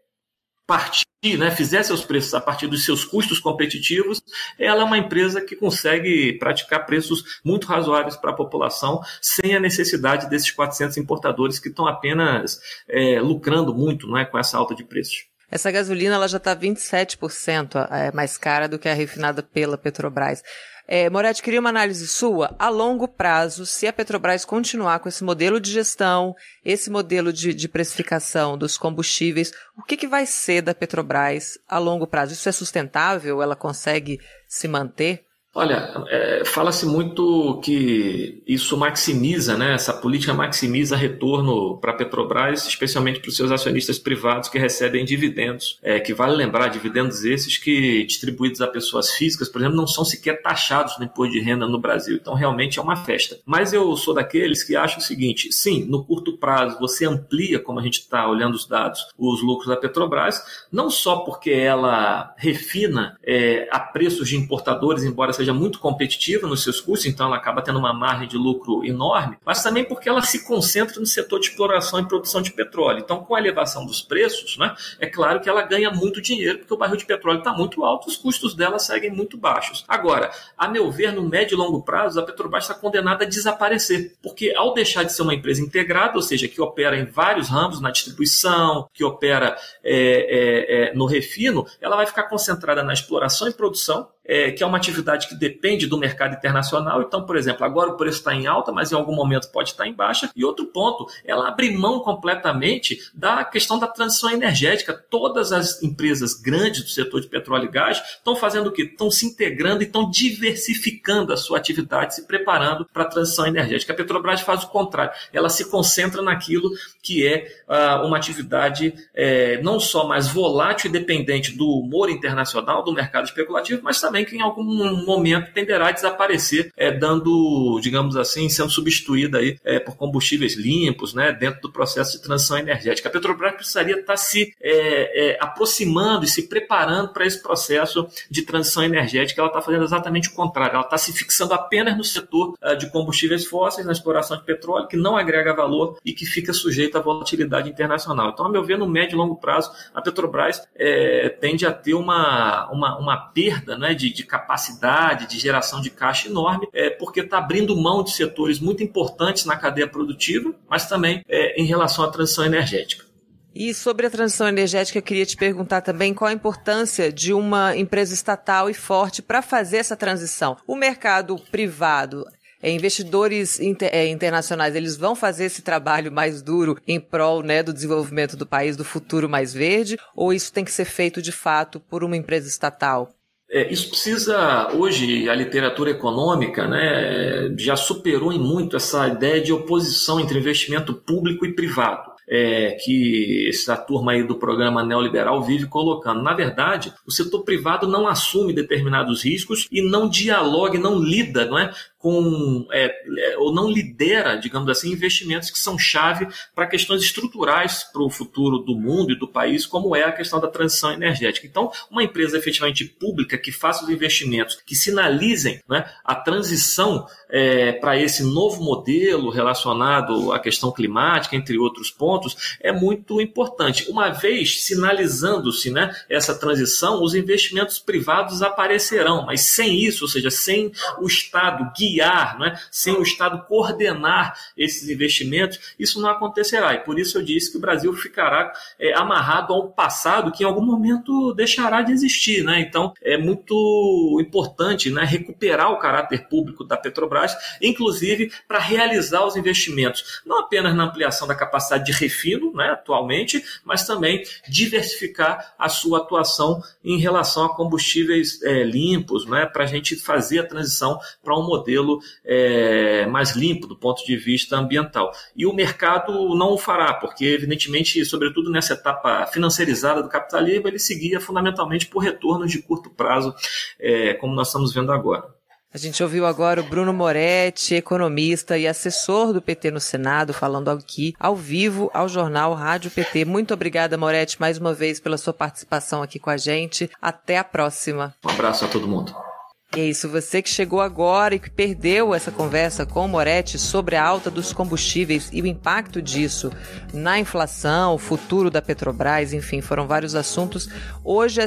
partir, né, fizesse os preços a partir dos seus custos competitivos, ela é uma empresa que consegue praticar preços muito razoáveis para a população, sem a necessidade desses 400 importadores que estão apenas é, lucrando muito né, com essa alta de preços. Essa gasolina ela já está 27% é, mais cara do que a refinada pela Petrobras. É, Moretti, queria uma análise sua a longo prazo, se a Petrobras continuar com esse modelo de gestão, esse modelo de, de precificação dos combustíveis, o que, que vai ser da Petrobras a longo prazo? Isso é sustentável? Ela consegue se manter? Olha, é, fala-se muito que isso maximiza, né? Essa política maximiza retorno para a Petrobras, especialmente para os seus acionistas privados que recebem dividendos. É, que vale lembrar, dividendos esses que distribuídos a pessoas físicas, por exemplo, não são sequer taxados no imposto de renda no Brasil. Então, realmente é uma festa. Mas eu sou daqueles que acham o seguinte: sim, no curto prazo você amplia, como a gente está olhando os dados, os lucros da Petrobras, não só porque ela refina é, a preços de importadores, embora seja muito competitiva nos seus custos, então ela acaba tendo uma margem de lucro enorme, mas também porque ela se concentra no setor de exploração e produção de petróleo. Então, com a elevação dos preços, né, é claro que ela ganha muito dinheiro, porque o barril de petróleo está muito alto, os custos dela seguem muito baixos. Agora, a meu ver, no médio e longo prazo, a Petrobras está condenada a desaparecer, porque ao deixar de ser uma empresa integrada, ou seja, que opera em vários ramos, na distribuição, que opera é, é, é, no refino, ela vai ficar concentrada na exploração e produção, é, que é uma atividade que depende do mercado internacional. Então, por exemplo, agora o preço está em alta, mas em algum momento pode estar em baixa. E outro ponto, ela abre mão completamente da questão da transição energética. Todas as empresas grandes do setor de petróleo e gás estão fazendo o quê? Estão se integrando e estão diversificando a sua atividade, se preparando para a transição energética. A Petrobras faz o contrário, ela se concentra naquilo que é uh, uma atividade é, não só mais volátil e dependente do humor internacional, do mercado especulativo, mas também também que em algum momento tenderá a desaparecer, é, dando, digamos assim, sendo substituída aí, é, por combustíveis limpos, né, dentro do processo de transição energética. A Petrobras precisaria estar se é, é aproximando e se preparando para esse processo de transição energética. Ela está fazendo exatamente o contrário. Ela está se fixando apenas no setor é, de combustíveis fósseis, na exploração de petróleo, que não agrega valor e que fica sujeito à volatilidade internacional. Então, a meu ver, no médio e longo prazo, a Petrobras é, tende a ter uma, uma, uma perda né, de de, de capacidade de geração de caixa enorme, é, porque está abrindo mão de setores muito importantes na cadeia produtiva, mas também é, em relação à transição energética. E sobre a transição energética, eu queria te perguntar também qual a importância de uma empresa estatal e forte para fazer essa transição. O mercado privado é, investidores inter, é, internacionais eles vão fazer esse trabalho mais duro em prol né, do desenvolvimento do país, do futuro mais verde, ou isso tem que ser feito de fato por uma empresa estatal? É, isso precisa, hoje, a literatura econômica né, já superou em muito essa ideia de oposição entre investimento público e privado. É, que essa turma aí do programa neoliberal vive colocando. Na verdade, o setor privado não assume determinados riscos e não dialoga, não lida não é, com é, é, ou não lidera, digamos assim, investimentos que são chave para questões estruturais para o futuro do mundo e do país, como é a questão da transição energética. Então, uma empresa efetivamente pública que faça os investimentos que sinalizem né, a transição é, para esse novo modelo relacionado à questão climática, entre outros pontos, é muito importante. Uma vez sinalizando-se né, essa transição, os investimentos privados aparecerão, mas sem isso, ou seja, sem o Estado guiar guiar, é? sem o Estado coordenar esses investimentos, isso não acontecerá. E por isso eu disse que o Brasil ficará é, amarrado ao passado que em algum momento deixará de existir. Né? Então é muito importante né, recuperar o caráter público da Petrobras, inclusive para realizar os investimentos, não apenas na ampliação da capacidade de refino né, atualmente, mas também diversificar a sua atuação em relação a combustíveis é, limpos, né, para a gente fazer a transição para um modelo modelo é, mais limpo do ponto de vista ambiental. E o mercado não o fará, porque, evidentemente, sobretudo nessa etapa financiarizada do capitalismo, ele seguia fundamentalmente por retornos de curto prazo, é, como nós estamos vendo agora. A gente ouviu agora o Bruno Moretti, economista e assessor do PT no Senado, falando aqui ao vivo ao jornal Rádio PT. Muito obrigada, Moretti, mais uma vez pela sua participação aqui com a gente. Até a próxima. Um abraço a todo mundo. É isso, você que chegou agora e que perdeu essa conversa com o Moretti sobre a alta dos combustíveis e o impacto disso na inflação, o futuro da Petrobras, enfim, foram vários assuntos. Hoje é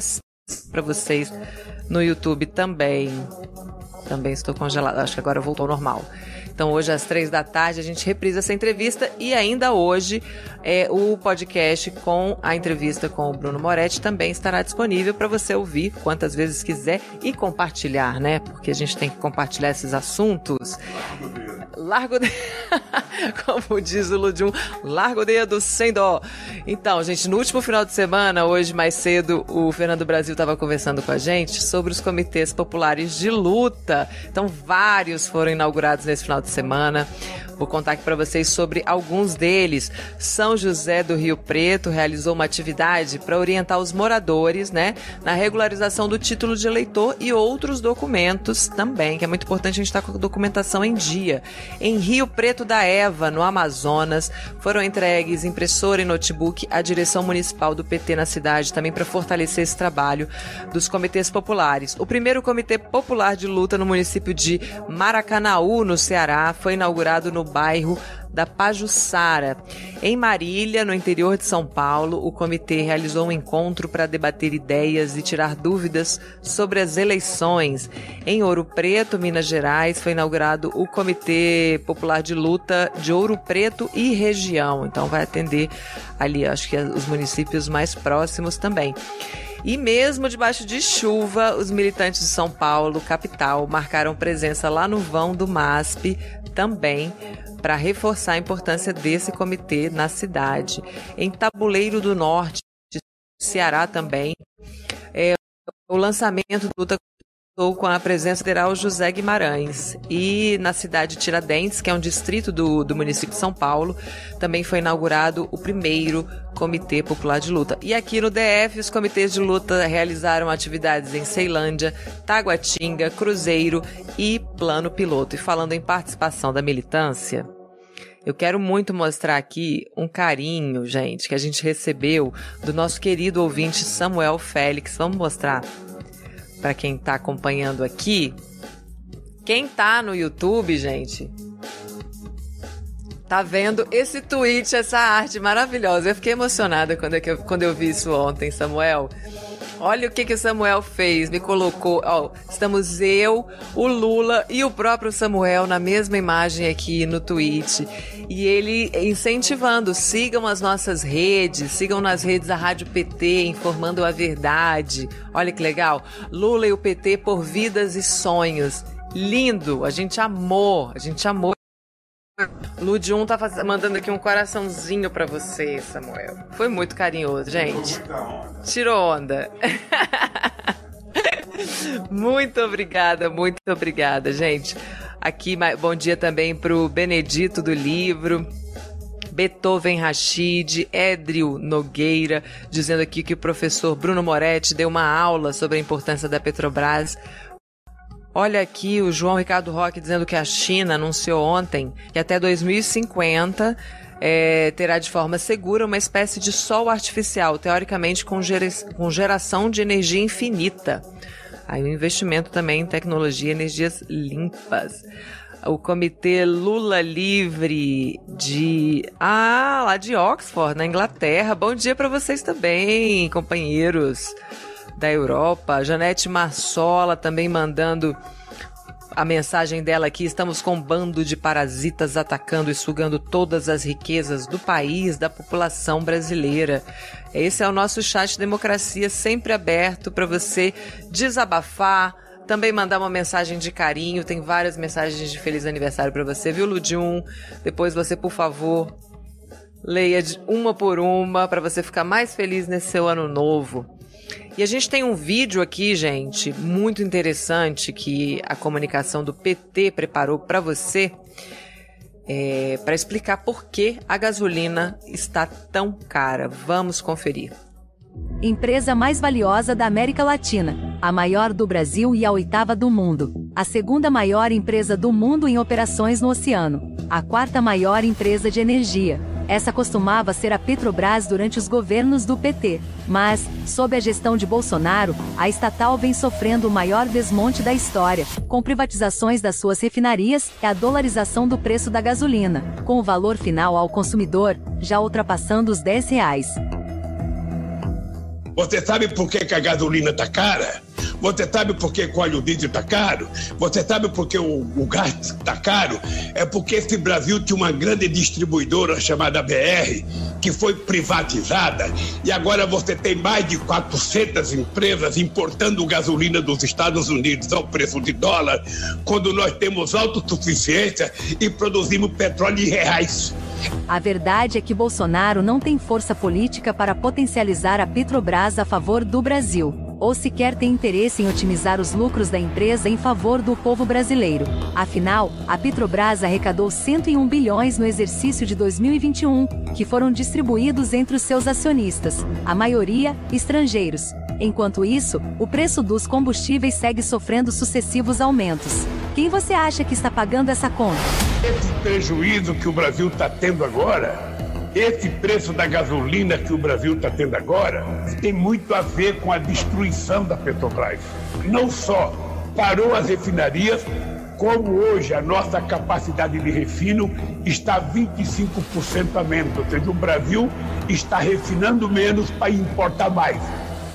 para vocês no YouTube também. Também estou congelado, acho que agora voltou ao normal. Então, hoje às três da tarde, a gente reprisa essa entrevista e ainda hoje é, o podcast com a entrevista com o Bruno Moretti também estará disponível para você ouvir quantas vezes quiser e compartilhar, né? Porque a gente tem que compartilhar esses assuntos. Largo de... Como diz o Ludium, largo dedo sem dó. Então, gente, no último final de semana, hoje mais cedo, o Fernando Brasil estava conversando com a gente sobre os comitês populares de luta. Então, vários foram inaugurados nesse final de semana. Vou contar aqui para vocês sobre alguns deles. São José do Rio Preto realizou uma atividade para orientar os moradores, né, na regularização do título de eleitor e outros documentos também, que é muito importante a gente estar tá com a documentação em dia. Em Rio Preto da Eva, no Amazonas, foram entregues impressora e notebook à direção municipal do PT na cidade, também para fortalecer esse trabalho dos comitês populares. O primeiro comitê popular de luta no município de Maracanaú, no Ceará, foi inaugurado no bairro da Pajuçara. Em Marília, no interior de São Paulo, o comitê realizou um encontro para debater ideias e tirar dúvidas sobre as eleições. Em Ouro Preto, Minas Gerais, foi inaugurado o Comitê Popular de Luta de Ouro Preto e região. Então vai atender ali, acho que os municípios mais próximos também. E mesmo debaixo de chuva, os militantes de São Paulo, capital, marcaram presença lá no vão do MASP também para reforçar a importância desse comitê na cidade. Em Tabuleiro do Norte, Ceará também, é, o lançamento do luta com a presença federal José Guimarães. E na cidade de Tiradentes, que é um distrito do, do município de São Paulo, também foi inaugurado o primeiro Comitê Popular de Luta. E aqui no DF, os comitês de luta realizaram atividades em Ceilândia, Taguatinga, Cruzeiro e Plano Piloto. E falando em participação da militância, eu quero muito mostrar aqui um carinho, gente, que a gente recebeu do nosso querido ouvinte Samuel Félix. Vamos mostrar para quem está acompanhando aqui. Quem tá no YouTube, gente, tá vendo esse tweet, essa arte maravilhosa. Eu fiquei emocionada quando eu, quando eu vi isso ontem, Samuel. Olha o que que o Samuel fez, me colocou, ó, estamos eu, o Lula e o próprio Samuel na mesma imagem aqui no tweet. E ele incentivando, sigam as nossas redes, sigam nas redes da Rádio PT, informando a verdade. Olha que legal. Lula e o PT por vidas e sonhos. Lindo, a gente amou, a gente amou Ludium tá faz... mandando aqui um coraçãozinho para você, Samuel. Foi muito carinhoso, gente. Tirou onda. muito obrigada, muito obrigada, gente. Aqui, bom dia também pro Benedito do livro. Beethoven Rachid, Édrio Nogueira, dizendo aqui que o professor Bruno Moretti deu uma aula sobre a importância da Petrobras. Olha aqui o João Ricardo Roque dizendo que a China anunciou ontem que até 2050 é, terá de forma segura uma espécie de sol artificial, teoricamente com, com geração de energia infinita. Aí o investimento também em tecnologia e energias limpas. O Comitê Lula Livre de. Ah, lá de Oxford, na Inglaterra. Bom dia para vocês também, companheiros da Europa. Janete Marsola também mandando a mensagem dela aqui: estamos com um bando de parasitas atacando e sugando todas as riquezas do país, da população brasileira. Esse é o nosso chat Democracia, sempre aberto para você desabafar. Também mandar uma mensagem de carinho, tem várias mensagens de feliz aniversário para você, viu, Ludium? Depois você, por favor, leia uma por uma para você ficar mais feliz nesse seu ano novo. E a gente tem um vídeo aqui, gente, muito interessante que a comunicação do PT preparou para você. É, para explicar por que a gasolina está tão cara. Vamos conferir. Empresa mais valiosa da América Latina, a maior do Brasil e a oitava do mundo, a segunda maior empresa do mundo em operações no oceano, a quarta maior empresa de energia, essa costumava ser a Petrobras durante os governos do PT. Mas, sob a gestão de Bolsonaro, a estatal vem sofrendo o maior desmonte da história, com privatizações das suas refinarias e a dolarização do preço da gasolina, com o valor final ao consumidor já ultrapassando os 10 reais. Você sabe por que, que a gasolina está cara? Você sabe por que o óleo diesel está caro? Você sabe por que o, o gás está caro? É porque esse Brasil tinha uma grande distribuidora chamada BR, que foi privatizada, e agora você tem mais de 400 empresas importando gasolina dos Estados Unidos ao preço de dólar, quando nós temos autossuficiência e produzimos petróleo em reais. A verdade é que Bolsonaro não tem força política para potencializar a Petrobras a favor do Brasil ou sequer tem interesse em otimizar os lucros da empresa em favor do povo brasileiro. Afinal, a Petrobras arrecadou 101 bilhões no exercício de 2021, que foram distribuídos entre os seus acionistas, a maioria estrangeiros. Enquanto isso, o preço dos combustíveis segue sofrendo sucessivos aumentos. Quem você acha que está pagando essa conta? Esse prejuízo que o Brasil está tendo agora, esse preço da gasolina que o Brasil está tendo agora, tem muito a ver com a destruição da Petrobras. Não só parou as refinarias, como hoje a nossa capacidade de refino está 25% a menos. Ou seja, o Brasil está refinando menos para importar mais.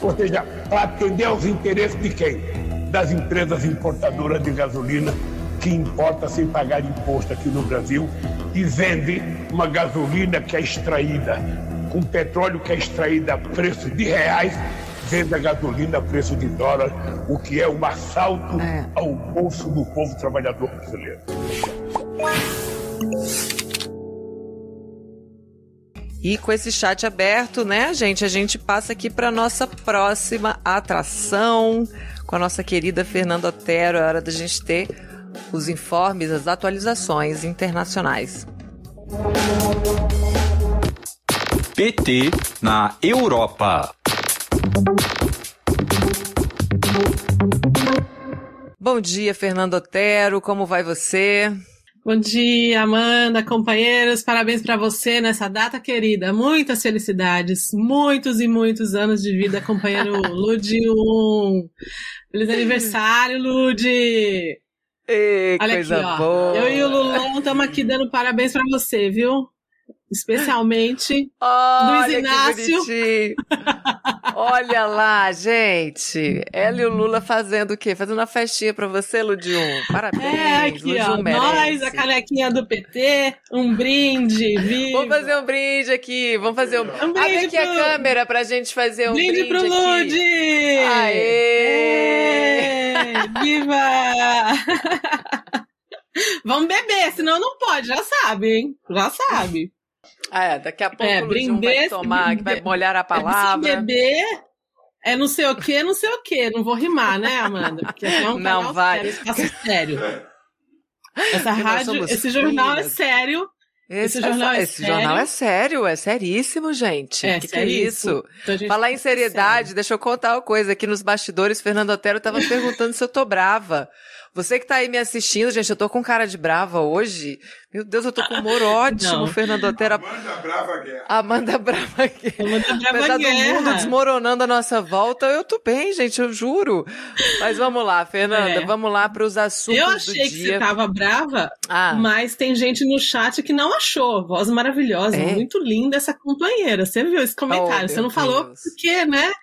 Ou seja, para atender aos interesses de quem? Das empresas importadoras de gasolina que importa sem pagar imposto aqui no Brasil e vende uma gasolina que é extraída com petróleo que é extraído a preço de reais, vende a gasolina a preço de dólar, o que é um assalto é. ao bolso do povo trabalhador brasileiro. E com esse chat aberto, né, gente, a gente passa aqui para nossa próxima atração com a nossa querida Fernanda Otero. É hora da gente ter os informes, as atualizações internacionais. PT na Europa. Bom dia, Fernando Otero. Como vai você? Bom dia, Amanda, companheiros. Parabéns para você nessa data querida. Muitas felicidades, muitos e muitos anos de vida, companheiro Ludi 1. Feliz aniversário, Ludi! Ei, Olha coisa aqui, ó. boa. Eu e o Lulão estamos aqui dando parabéns para você, viu? Especialmente Olha Luiz Inácio. Olha lá, gente. Ela e o Lula fazendo o quê? Fazendo uma festinha pra você, Ludium. Parabéns. É, aqui, ó. Nós, a canequinha do PT, um brinde, vivo. Vamos fazer um brinde aqui. Vamos fazer um. um brinde Abre aqui pro... a câmera pra gente fazer um brinde. Brinde pro Ludi! Aê! Viva! Vamos beber, senão não pode, já sabe, hein? Já sabe. Ah, é, daqui a pouco é, o Ludium vai tomar, que vai molhar a palavra. É, beber é não sei o que, não sei o que. Não vou rimar, né, Amanda? Porque é um não vai. Sério, sério. Essa rádio, esse jornal é sério. Esse, esse, jornal, essa, é, esse sério. jornal é sério, é seríssimo, gente. É, que, que é isso? Então, Falar em seriedade, deixa eu contar uma coisa. Aqui nos bastidores, Fernando Otero estava perguntando se eu tô brava. Você que tá aí me assistindo, gente, eu tô com cara de brava hoje. Meu Deus, eu tô com humor ótimo, Não. Fernando Otero. Amanda Brava Guerra. Amanda Brava Guerra. Amanda Brava Apesar Guerra. do mundo desmoronando a nossa volta, eu tô bem, gente, eu juro. Mas vamos lá, Fernanda, É. vamos lá para os assuntos Eu achei que dia. você tava brava, Ah. mas tem gente no chat que não achou. Voz maravilhosa, É? muito linda essa companheira. Você viu esse comentário? Oh, você não falou Deus. por quê, né?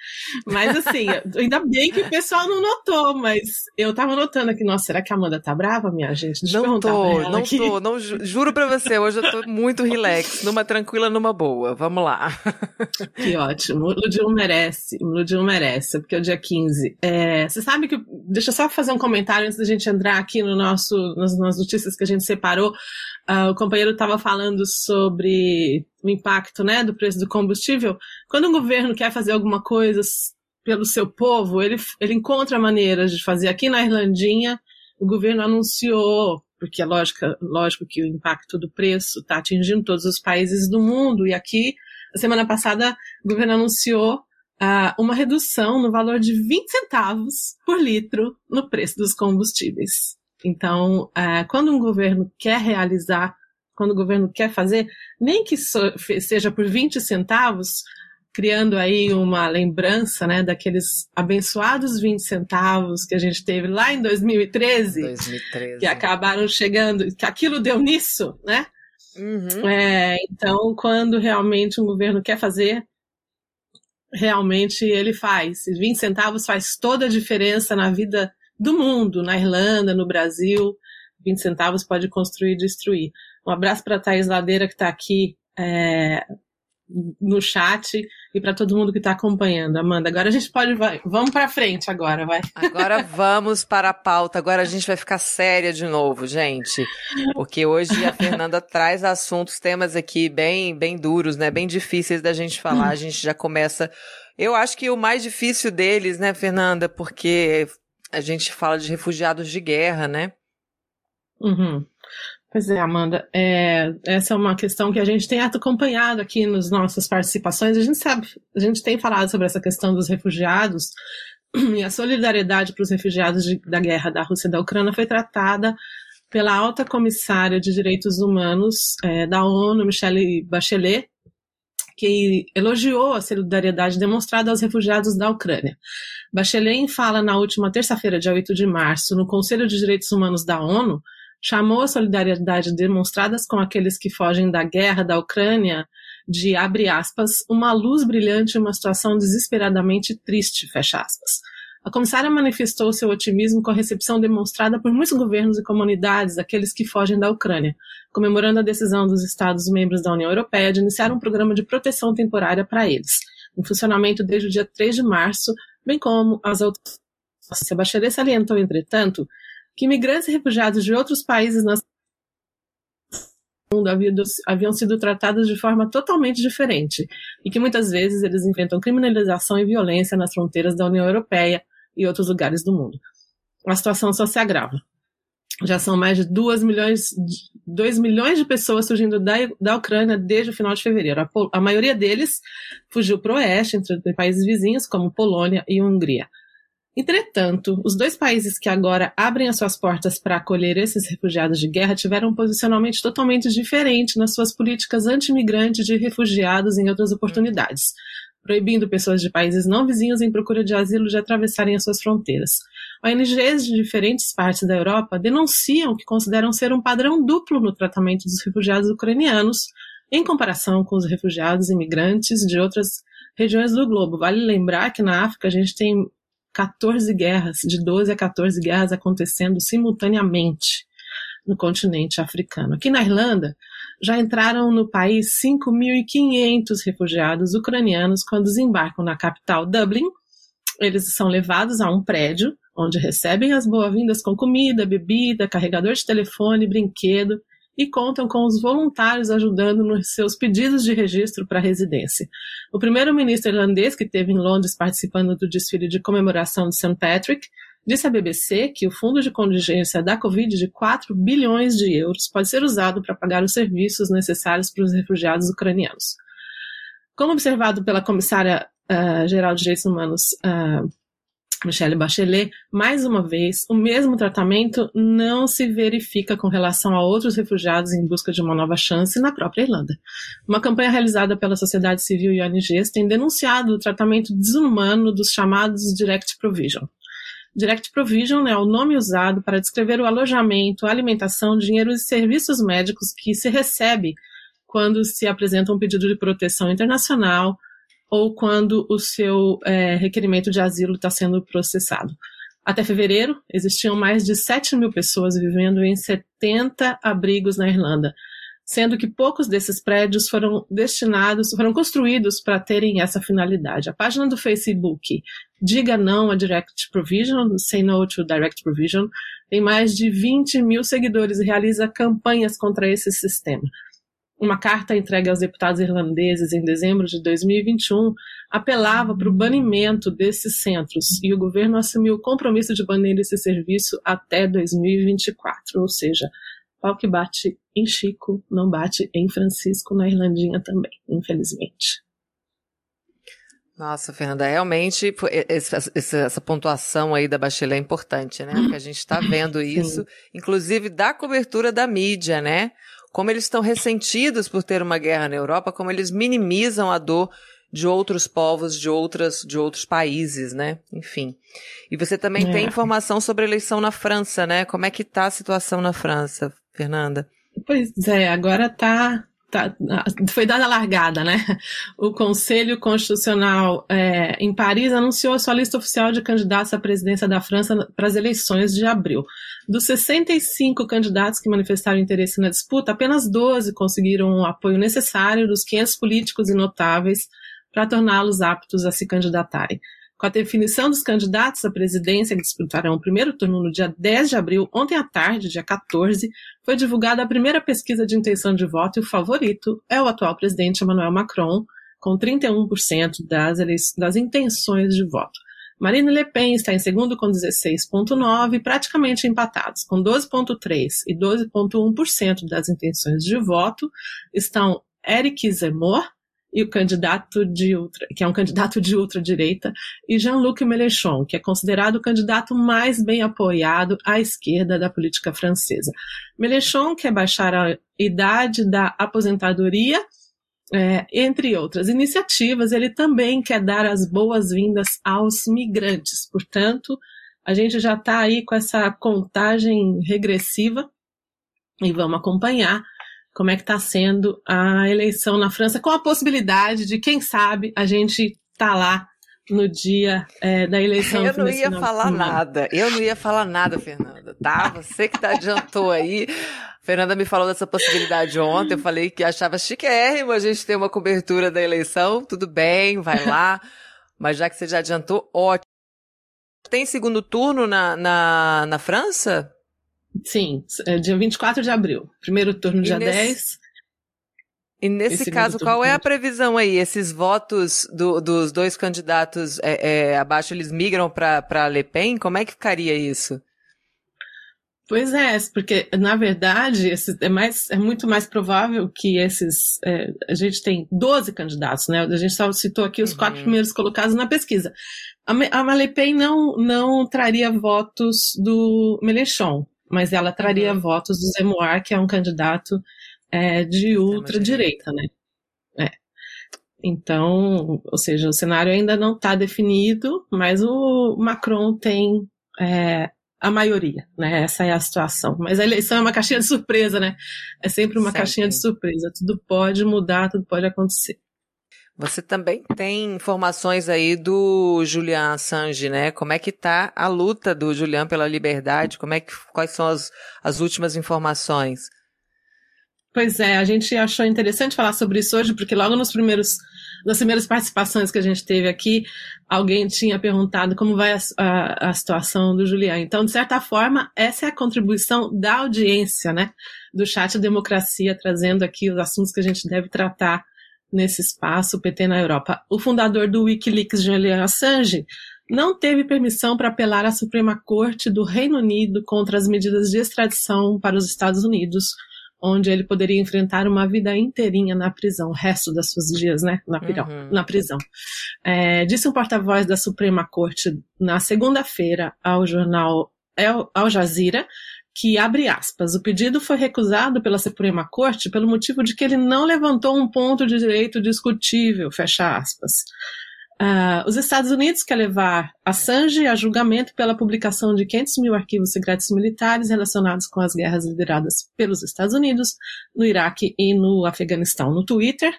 Mas assim, ainda bem que o pessoal não notou, mas eu tava notando aqui, nossa, será que a Amanda tá brava, minha gente? Deixa Não tô, não aqui. tô, não juro pra você, hoje eu tô muito relax, numa tranquila, numa boa. Vamos lá. Que ótimo. O Ludium merece. O Ludium merece, porque é o dia 15. É, você sabe que. Deixa eu só fazer um comentário antes da gente entrar aqui no nosso, nas, nas notícias que a gente separou. Ah, o companheiro estava falando sobre o impacto né, do preço do combustível. Quando um governo quer fazer alguma coisa pelo seu povo, ele, ele encontra maneiras de fazer. Aqui na Irlandinha, o governo anunciou, porque é lógico, que o impacto do preço está atingindo todos os países do mundo, e aqui na semana passada, o governo anunciou ah, uma redução no valor de 20 centavos por litro no preço dos combustíveis. Então, ah, quando um governo quer realizar, quando o governo quer fazer, nem que so- seja por 20 centavos, criando aí uma lembrança né, daqueles abençoados 20 centavos que a gente teve lá em 2013, 2013. que acabaram chegando, que aquilo deu nisso, né? Uhum. É, então, quando realmente um governo quer fazer, realmente ele faz. E 20 centavos faz toda a diferença na vida do mundo, na Irlanda, no Brasil. 20 centavos pode construir e destruir. Um abraço para a Thaís Ladeira, que está aqui é, no chat, e para todo mundo que está acompanhando. Amanda, agora a gente pode. Vai, vamos para frente agora, vai. Agora vamos para a pauta. Agora a gente vai ficar séria de novo, gente. Porque hoje a Fernanda traz assuntos, temas aqui bem, bem duros, né? Bem difíceis da gente falar. A gente já começa. Eu acho que o mais difícil deles, né, Fernanda? Porque a gente fala de refugiados de guerra, né? Uhum. Pois é, Amanda, é, essa é uma questão que a gente tem acompanhado aqui nas nossas participações. A gente sabe, a gente tem falado sobre essa questão dos refugiados e a solidariedade para os refugiados de- da guerra da Rússia e da Ucrânia foi tratada pela alta comissária de direitos humanos é, da ONU, Michelle Bachelet, que elogiou a solidariedade demonstrada aos refugiados da Ucrânia. Bachelet fala na última terça-feira, dia 8 de março, no Conselho de Direitos Humanos da ONU, chamou a solidariedade demonstradas com aqueles que fogem da guerra da Ucrânia de, abre aspas, uma luz brilhante em uma situação desesperadamente triste, fecha aspas. A comissária manifestou seu otimismo com a recepção demonstrada por muitos governos e comunidades daqueles que fogem da Ucrânia, comemorando a decisão dos Estados-membros da União Europeia de iniciar um programa de proteção temporária para eles, em funcionamento desde o dia 3 de março, bem como as outras. A Bachelet salientou, entretanto, que imigrantes e refugiados de outros países na mundo haviam sido tratados de forma totalmente diferente e que muitas vezes eles enfrentam criminalização e violência nas fronteiras da União Europeia e outros lugares do mundo. A situação só se agrava. Já são mais de 2 milhões, 2 milhões de pessoas surgindo da, da Ucrânia desde o final de fevereiro. A, a maioria deles fugiu para o oeste, entre países vizinhos, como Polônia e Hungria. Entretanto, os dois países que agora abrem as suas portas para acolher esses refugiados de guerra tiveram um posicionamento totalmente diferente nas suas políticas anti-imigrantes de refugiados em outras oportunidades, proibindo pessoas de países não vizinhos em procura de asilo de atravessarem as suas fronteiras. ONGs de diferentes partes da Europa denunciam que consideram ser um padrão duplo no tratamento dos refugiados ucranianos em comparação com os refugiados imigrantes de outras regiões do globo. Vale lembrar que na África a gente tem 14 guerras, de 12 a 14 guerras acontecendo simultaneamente no continente africano. Aqui na Irlanda, já entraram no país 5.500 refugiados ucranianos quando desembarcam na capital Dublin. Eles são levados a um prédio onde recebem as boas-vindas com comida, bebida, carregador de telefone, brinquedo e contam com os voluntários ajudando nos seus pedidos de registro para residência. O primeiro-ministro irlandês, que esteve em Londres participando do desfile de comemoração de St. Patrick, disse à BBC que o fundo de contingência da Covid de 4 bilhões de euros pode ser usado para pagar os serviços necessários para os refugiados ucranianos. Como observado pela comissária uh, geral de Direitos Humanos uh, Michelle Bachelet, mais uma vez, o mesmo tratamento não se verifica com relação a outros refugiados em busca de uma nova chance na própria Irlanda. Uma campanha realizada pela sociedade civil e ONGs tem denunciado o tratamento desumano dos chamados Direct Provision. Direct Provision é o nome usado para descrever o alojamento, alimentação, dinheiro e serviços médicos que se recebe quando se apresenta um pedido de proteção internacional ou quando o seu é, requerimento de asilo está sendo processado. Até fevereiro, existiam mais de 7 mil pessoas vivendo em 70 abrigos na Irlanda, sendo que poucos desses prédios foram destinados, foram construídos para terem essa finalidade. A página do Facebook Diga Não a Direct Provision, Say No to Direct Provision, tem mais de 20 mil seguidores e realiza campanhas contra esse sistema. Uma carta entregue aos deputados irlandeses em dezembro de 2021 apelava para o banimento desses centros e o governo assumiu o compromisso de banir esse serviço até 2024, ou seja, pau que bate em Chico não bate em Francisco na Irlandinha também, infelizmente. Nossa, Fernanda, realmente essa, pontuação aí da Bachelet é importante, né? Porque a gente está vendo isso, inclusive da cobertura da mídia, né? Como eles estão ressentidos por ter uma guerra na Europa, como eles minimizam a dor de outros povos, de outras, de outros países, né? Enfim. E você também é. tem informação sobre a eleição na França, né? Como é que tá a situação na França, Fernanda? Pois é, agora tá tá, foi dada a largada, né? O Conselho Constitucional é, em Paris anunciou a sua lista oficial de candidatos à presidência da França para as eleições de abril. Dos 65 candidatos que manifestaram interesse na disputa, apenas 12 conseguiram o apoio necessário dos 500 políticos e notáveis para torná-los aptos a se candidatarem. Com a definição dos candidatos à presidência que disputarão o primeiro turno no dia 10 de abril, ontem à tarde, dia 14, foi divulgada a primeira pesquisa de intenção de voto e o favorito é o atual presidente Emmanuel Macron, com 31% das, das intenções de voto. Marine Le Pen está em segundo com 16,9%, praticamente empatados, com 12,3% e 12,1% das intenções de voto, estão Eric Zemmour e o candidato de ultra, que é um candidato de ultradireita, e Jean-Luc Mélenchon, que é considerado o candidato mais bem apoiado à esquerda da política francesa. Mélenchon quer baixar a idade da aposentadoria, é, entre outras iniciativas, ele também quer dar as boas-vindas aos migrantes. Portanto, a gente já está aí com essa contagem regressiva e vamos acompanhar como é que está sendo a eleição na França, com a possibilidade de, quem sabe, a gente tá lá no dia é, da eleição. Eu não ia falar nada, eu não ia falar nada, Fernanda, tá? Você que tá adiantou aí. Fernanda me falou dessa possibilidade ontem, eu falei que achava chiquérrimo a gente ter uma cobertura da eleição, tudo bem, vai lá. Mas já que você já adiantou, ótimo. Tem segundo turno na, na, na França? Sim, é dia 24 de abril. Primeiro turno, dia nesse... 10. E nesse caso, qual é a previsão aí? Esses votos do, dos dois candidatos é, é, abaixo, eles migram para Le Pen? Como é que ficaria isso? Pois é, porque na verdade esse, é, mais, é muito mais provável que esses. É, a gente tem 12 candidatos, né? A gente só citou aqui os uhum. quatro primeiros colocados na pesquisa. A, a Le Pen não, não traria votos do Mélenchon, mas ela traria uhum. votos do Zemoar, que é um candidato é, de ultradireita, né? É. Então, ou seja, o cenário ainda não está definido, mas o Macron tem é, a maioria, né? Essa é a situação. Mas a eleição é uma caixinha de surpresa, né? É sempre uma caixinha de surpresa. Tudo pode mudar, tudo pode acontecer. Você também tem informações aí do Julian Assange, né? Como é que tá a luta do Julian pela liberdade? Como é que, quais são as, as últimas informações? Pois é, a gente achou interessante falar sobre isso hoje, porque logo nos primeiros, nas primeiras participações que a gente teve aqui, alguém tinha perguntado como vai a, a, a situação do Julian. Então, de certa forma, essa é a contribuição da audiência, né? Do chat Democracia, trazendo aqui os assuntos que a gente deve tratar nesse espaço PT na Europa. O fundador do Wikileaks, Julian Assange, não teve permissão para apelar à Suprema Corte do Reino Unido contra as medidas de extradição para os Estados Unidos, onde ele poderia enfrentar uma vida inteirinha na prisão, o resto das suas dias, né, na, uhum. na prisão. É, disse um porta-voz da Suprema Corte na segunda-feira ao jornal Al Jazeera que, abre aspas, o pedido foi recusado pela Suprema Corte pelo motivo de que ele não levantou um ponto de direito discutível, fecha aspas. Uh, os Estados Unidos quer levar Assange a julgamento pela publicação de 500 mil arquivos secretos militares relacionados com as guerras lideradas pelos Estados Unidos no Iraque e no Afeganistão. No Twitter,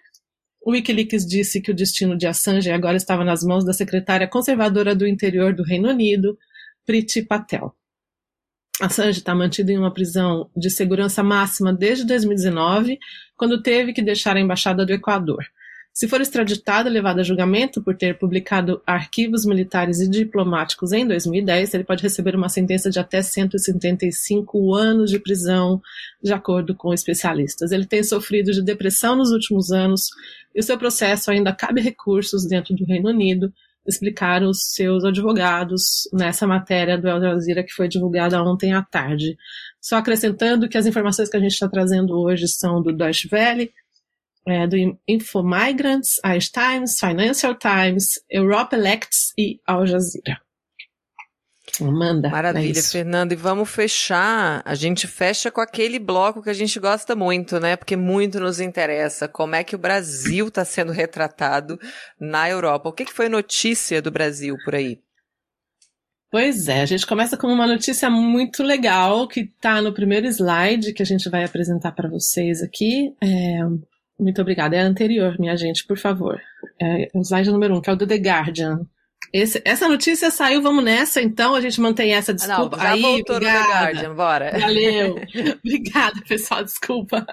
o Wikileaks disse que o destino de Assange agora estava nas mãos da secretária conservadora do interior do Reino Unido, Priti Patel. Assange está mantido em uma prisão de segurança máxima desde 2019, quando teve que deixar a embaixada do Equador. Se for extraditado e levado a julgamento por ter publicado arquivos militares e diplomáticos em 2010, ele pode receber uma sentença de até 175 anos de prisão, de acordo com especialistas. Ele tem sofrido de depressão nos últimos anos e o seu processo ainda cabe recursos dentro do Reino Unido, explicaram os seus advogados nessa matéria do El Jazeera que foi divulgada ontem à tarde. Só acrescentando que as informações que a gente está trazendo hoje são do Deutsche Welle, é, do Infomigrants, Irish Times, Financial Times, Europe Elects e Al Jazeera. Manda. Maravilha, é Fernando. E vamos fechar. A gente fecha com aquele bloco que a gente gosta muito, né? Porque muito nos interessa. Como é que o Brasil está sendo retratado na Europa? O que, que foi notícia do Brasil por aí? Pois é, a gente começa com uma notícia muito legal que está no primeiro slide que a gente vai apresentar para vocês aqui. É, muito obrigada. É a anterior, minha gente, por favor. É o slide número um, que é o do The Guardian. Esse, essa notícia saiu, vamos nessa, então a gente mantém essa desculpa. Ah, não, já Aí, voltou obrigada. no The Guardian, bora. Valeu. obrigada, pessoal, desculpa.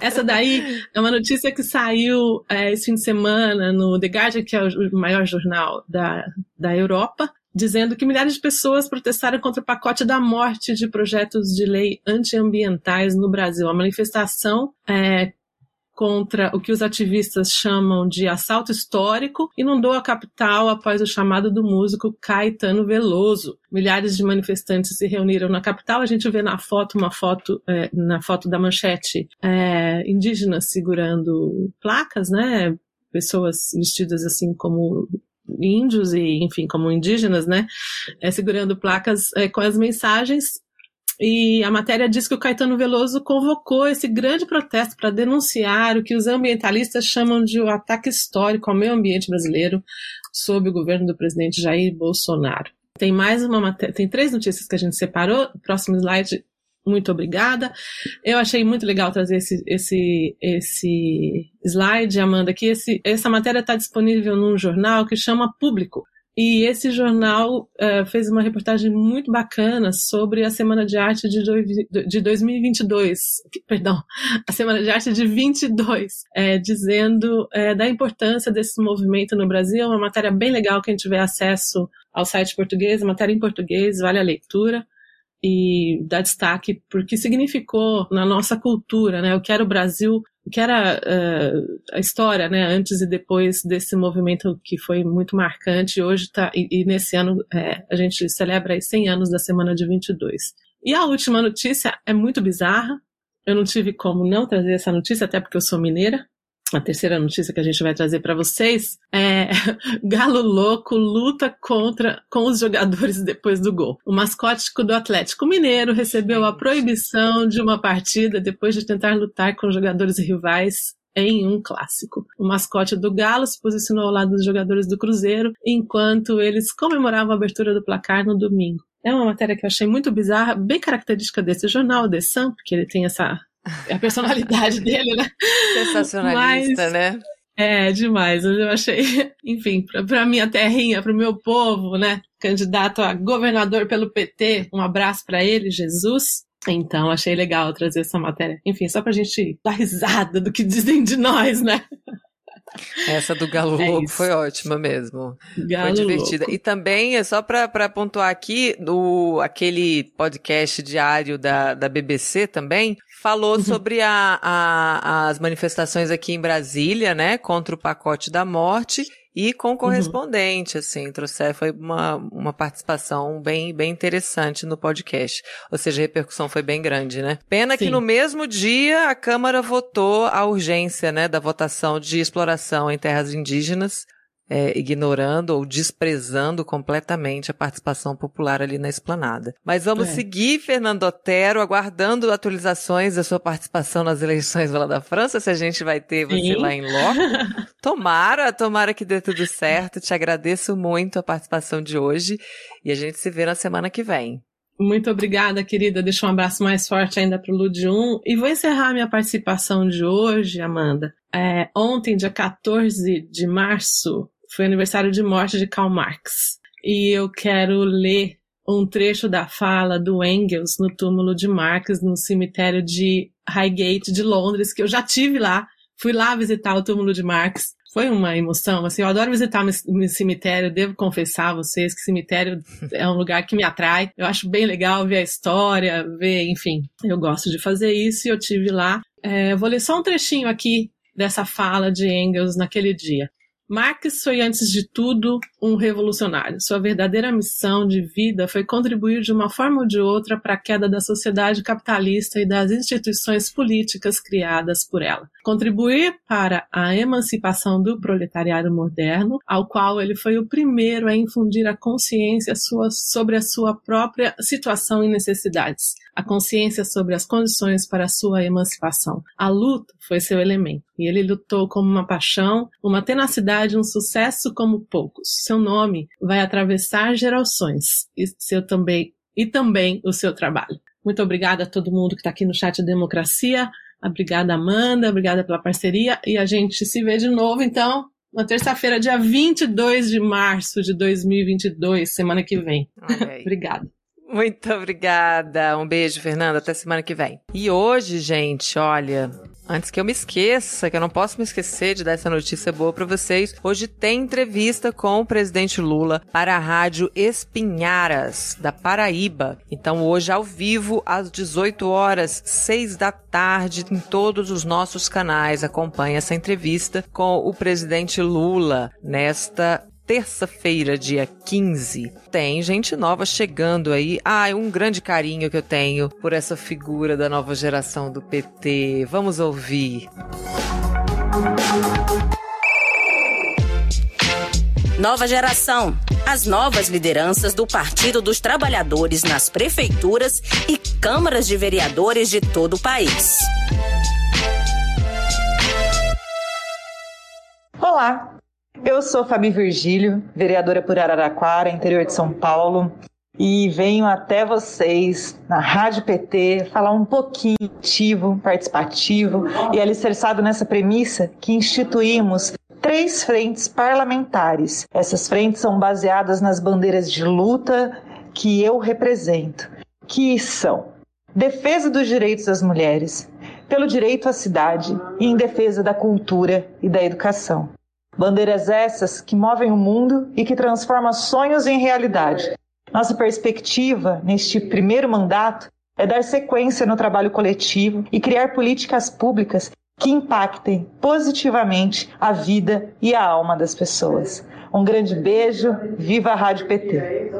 Essa daí é uma notícia que saiu é, esse fim de semana no The Guardian, que é o maior jornal da, da Europa, dizendo que milhares de pessoas protestaram contra o pacote da morte de projetos de lei antiambientais no Brasil. A manifestação é, contra o que os ativistas chamam de assalto histórico, inundou a capital após o chamado do músico Caetano Veloso. Milhares de manifestantes se reuniram na capital. A gente vê na foto uma foto, é, na foto da manchete, é, indígenas segurando placas, né? pessoas vestidas assim como índios e, enfim, como indígenas, né, é, segurando placas é, com as mensagens. E a matéria diz que o Caetano Veloso convocou esse grande protesto para denunciar o que os ambientalistas chamam de um ataque histórico ao meio ambiente brasileiro sob o governo do presidente Jair Bolsonaro. Tem mais uma matéria, tem três notícias que a gente separou. Próximo slide muito obrigada. Eu achei muito legal trazer esse, esse, esse slide, Amanda, que esse, essa matéria está disponível num jornal que chama Público. E esse jornal uh, fez uma reportagem muito bacana sobre a Semana de Arte de, do, de 2022, perdão, a Semana de Arte de 22, é, dizendo é, da importância desse movimento no Brasil. É uma matéria bem legal, quem tiver acesso ao site português, matéria em português, vale a leitura e dar destaque porque significou na nossa cultura, né? O que era o Brasil, que era uh, a história, né? Antes e depois desse movimento que foi muito marcante. Hoje tá e, e nesse ano é, a gente celebra os 100 anos da Semana de 22. E a última notícia é muito bizarra. Eu não tive como não trazer essa notícia, até porque eu sou mineira a terceira notícia que a gente vai trazer para vocês é Galo Louco luta contra com os jogadores depois do gol. O mascote do Atlético Mineiro recebeu a proibição de uma partida depois de tentar lutar com jogadores rivais em um clássico. O mascote do Galo se posicionou ao lado dos jogadores do Cruzeiro enquanto eles comemoravam a abertura do placar no domingo. É uma matéria que eu achei muito bizarra, bem característica desse jornal, The Sun, porque ele tem essa a personalidade dele, né? Sensacionalista, Mas, né? É, demais. Eu achei, enfim, para minha terrinha, para o meu povo, né? Candidato a governador pelo PT, um abraço para ele, Jesus. Então, achei legal trazer essa matéria. Enfim, só pra gente dar risada do que dizem de nós, né? Essa do Galo é Louco foi ótima mesmo. Galo foi divertida. Louco. E também, é só para pontuar aqui, do, aquele podcast diário da, da BBC também, falou uhum. sobre a, a, as manifestações aqui em Brasília, né, contra o pacote da morte e com uhum. correspondente, uhum. assim, trouxe, foi uma, uma participação bem, bem interessante no podcast. Ou seja, a repercussão foi bem grande, né? Pena Sim. que no mesmo dia a Câmara votou a urgência, né, da votação de exploração em terras indígenas, é, ignorando ou desprezando completamente a participação popular ali na esplanada. Mas vamos é. seguir, Fernando Otero, aguardando atualizações da sua participação nas eleições lá da França, se a gente vai ter você Sim. lá em loco. tomara, tomara que dê tudo certo. Te agradeço muito a participação de hoje e a gente se vê na semana que vem. Muito obrigada, querida. Deixa um abraço mais forte ainda para o Lud 1. E vou encerrar minha participação de hoje, Amanda. É, ontem, dia 14 de março, foi aniversário de morte de Karl Marx. E eu quero ler um trecho da fala do Engels no túmulo de Marx no cemitério de Highgate de Londres, que eu já tive lá. Fui lá visitar o túmulo de Marx. Foi uma emoção, assim, eu adoro visitar meu cemitério, devo confessar a vocês que cemitério é um lugar que me atrai. Eu acho bem legal ver a história, ver, enfim, eu gosto de fazer isso e eu tive lá. É, vou ler só um trechinho aqui dessa fala de Engels naquele dia. Marx foi, antes de tudo, um revolucionário. Sua verdadeira missão de vida foi contribuir de uma forma ou de outra para a queda da sociedade capitalista e das instituições políticas criadas por ela. Contribuir para a emancipação do proletariado moderno, ao qual ele foi o primeiro a infundir a consciência sua, sobre a sua própria situação e necessidades, a consciência sobre as condições para a sua emancipação. A luta foi seu elemento, e ele lutou como uma paixão, uma tenacidade, um sucesso como poucos. Seu nome vai atravessar gerações, e seu também e também o seu trabalho. Muito obrigada a todo mundo que está aqui no chat Democracia. Obrigada, Amanda. Obrigada pela parceria. E a gente se vê de novo, então, na terça-feira, dia 22 de março de 2022, semana que vem. Obrigada. Muito obrigada. Um beijo, Fernanda. Até semana que vem. E hoje, gente, olha, Antes que eu me esqueça, que eu não posso me esquecer de dar essa notícia boa para vocês, hoje tem entrevista com o presidente Lula para a rádio Espinharas, da Paraíba. Então, hoje, ao vivo, às 18 horas, 6 da tarde, em todos os nossos canais, acompanhe essa entrevista com o presidente Lula nesta terça-feira, dia 15, tem gente nova chegando aí. Ah, um grande carinho que eu tenho por essa figura da nova geração do PT. Vamos ouvir. Nova geração. As novas lideranças do Partido dos Trabalhadores nas prefeituras e câmaras de vereadores de todo o país. Olá, eu sou Fabi Virgílio, vereadora por Araraquara, interior de São Paulo, e venho até vocês na Rádio PT falar um pouquinho ativo, participativo e alicerçado nessa premissa que instituímos três frentes parlamentares. Essas frentes são baseadas nas bandeiras de luta que eu represento, que são defesa dos direitos das mulheres, pelo direito à cidade e em defesa da cultura e da educação. Bandeiras essas que movem o mundo e que transformam sonhos em realidade. Nossa perspectiva neste primeiro mandato é dar sequência no trabalho coletivo e criar políticas públicas que impactem positivamente a vida e a alma das pessoas. Um grande beijo, viva a Rádio PT.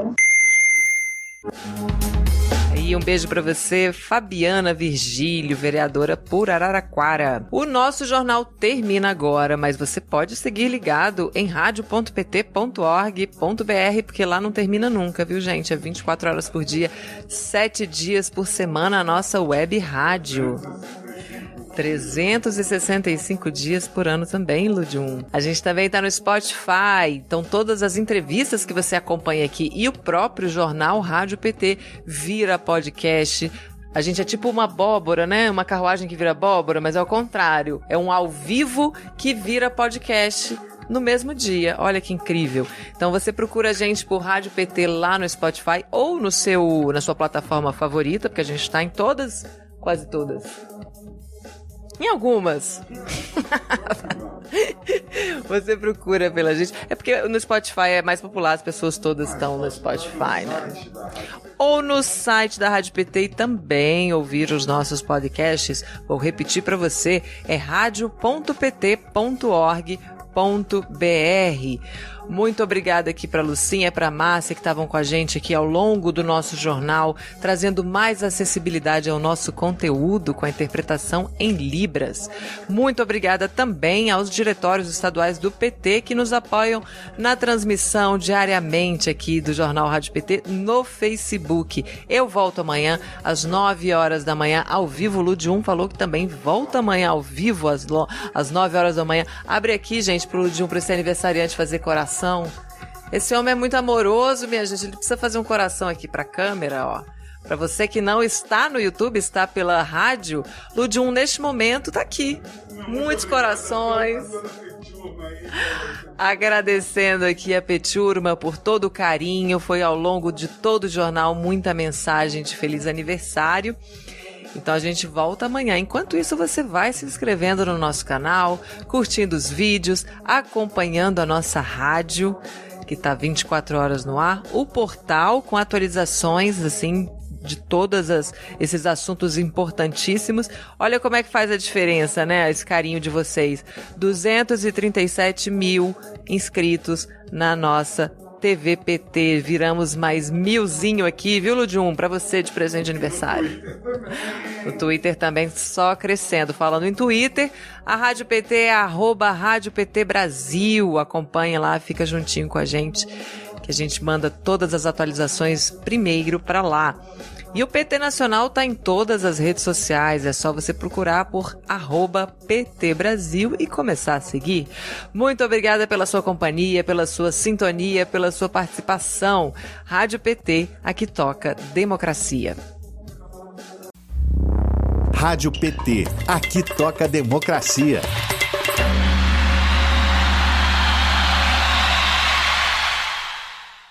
E um beijo para você, Fabiana Virgílio, vereadora por Araraquara. O nosso jornal termina agora, mas você pode seguir ligado em radio.pt.org.br, porque lá não termina nunca, viu, gente? É 24 horas por dia, 7 dias por semana a nossa web rádio. 365 dias por ano também, Ludium. A gente também está no Spotify, então todas as entrevistas que você acompanha aqui e o próprio jornal Rádio PT vira podcast. A gente é tipo uma abóbora, né? Uma carruagem que vira abóbora, mas é o contrário. É um ao vivo que vira podcast no mesmo dia. Olha que incrível. Então você procura a gente por Rádio PT lá no Spotify ou no seu na sua plataforma favorita, porque a gente está em todas, quase todas. Em algumas. Você procura pela gente. É porque no Spotify é mais popular, as pessoas todas estão no Spotify, né? Ou no site da Rádio PT e também ouvir os nossos podcasts. Vou repetir para você, é radio.pt.org.br. Muito obrigada aqui para Lucinha para Márcia que estavam com a gente aqui ao longo do nosso jornal, trazendo mais acessibilidade ao nosso conteúdo com a interpretação em Libras. Muito obrigada também aos diretórios estaduais do PT que nos apoiam na transmissão diariamente aqui do Jornal Rádio PT no Facebook. Eu volto amanhã às 9 horas da manhã ao vivo. O Ludium falou que também volta amanhã ao vivo às, às 9 horas da manhã. Abre aqui, gente, pro Ludium, para esse aniversariante fazer coração coração. Esse homem é muito amoroso, minha gente. Ele precisa fazer um coração aqui pra câmera, ó. Para você que não está no YouTube, está pela rádio, Ludium neste momento tá aqui. Muitos corações. Agradecendo aqui a Peturma por todo o carinho. Foi ao longo de todo o jornal muita mensagem de feliz aniversário. Então a gente volta amanhã. Enquanto isso, você vai se inscrevendo no nosso canal, curtindo os vídeos, acompanhando a nossa rádio, que está 24 horas no ar, o portal com atualizações assim de todos esses assuntos importantíssimos. Olha como é que faz a diferença, né? Esse carinho de vocês. 237 mil inscritos na nossa TVPT. Viramos mais milzinho aqui, viu, Ludium? Pra você de presente de aniversário. O Twitter também só crescendo. Falando em Twitter, a Rádio PT é arroba Rádio PT Brasil. Acompanhe lá, fica juntinho com a gente, que a gente manda todas as atualizações primeiro para lá. E o PT Nacional está em todas as redes sociais, é só você procurar por PT Brasil e começar a seguir. Muito obrigada pela sua companhia, pela sua sintonia, pela sua participação. Rádio PT, aqui toca democracia. Rádio PT, aqui toca democracia.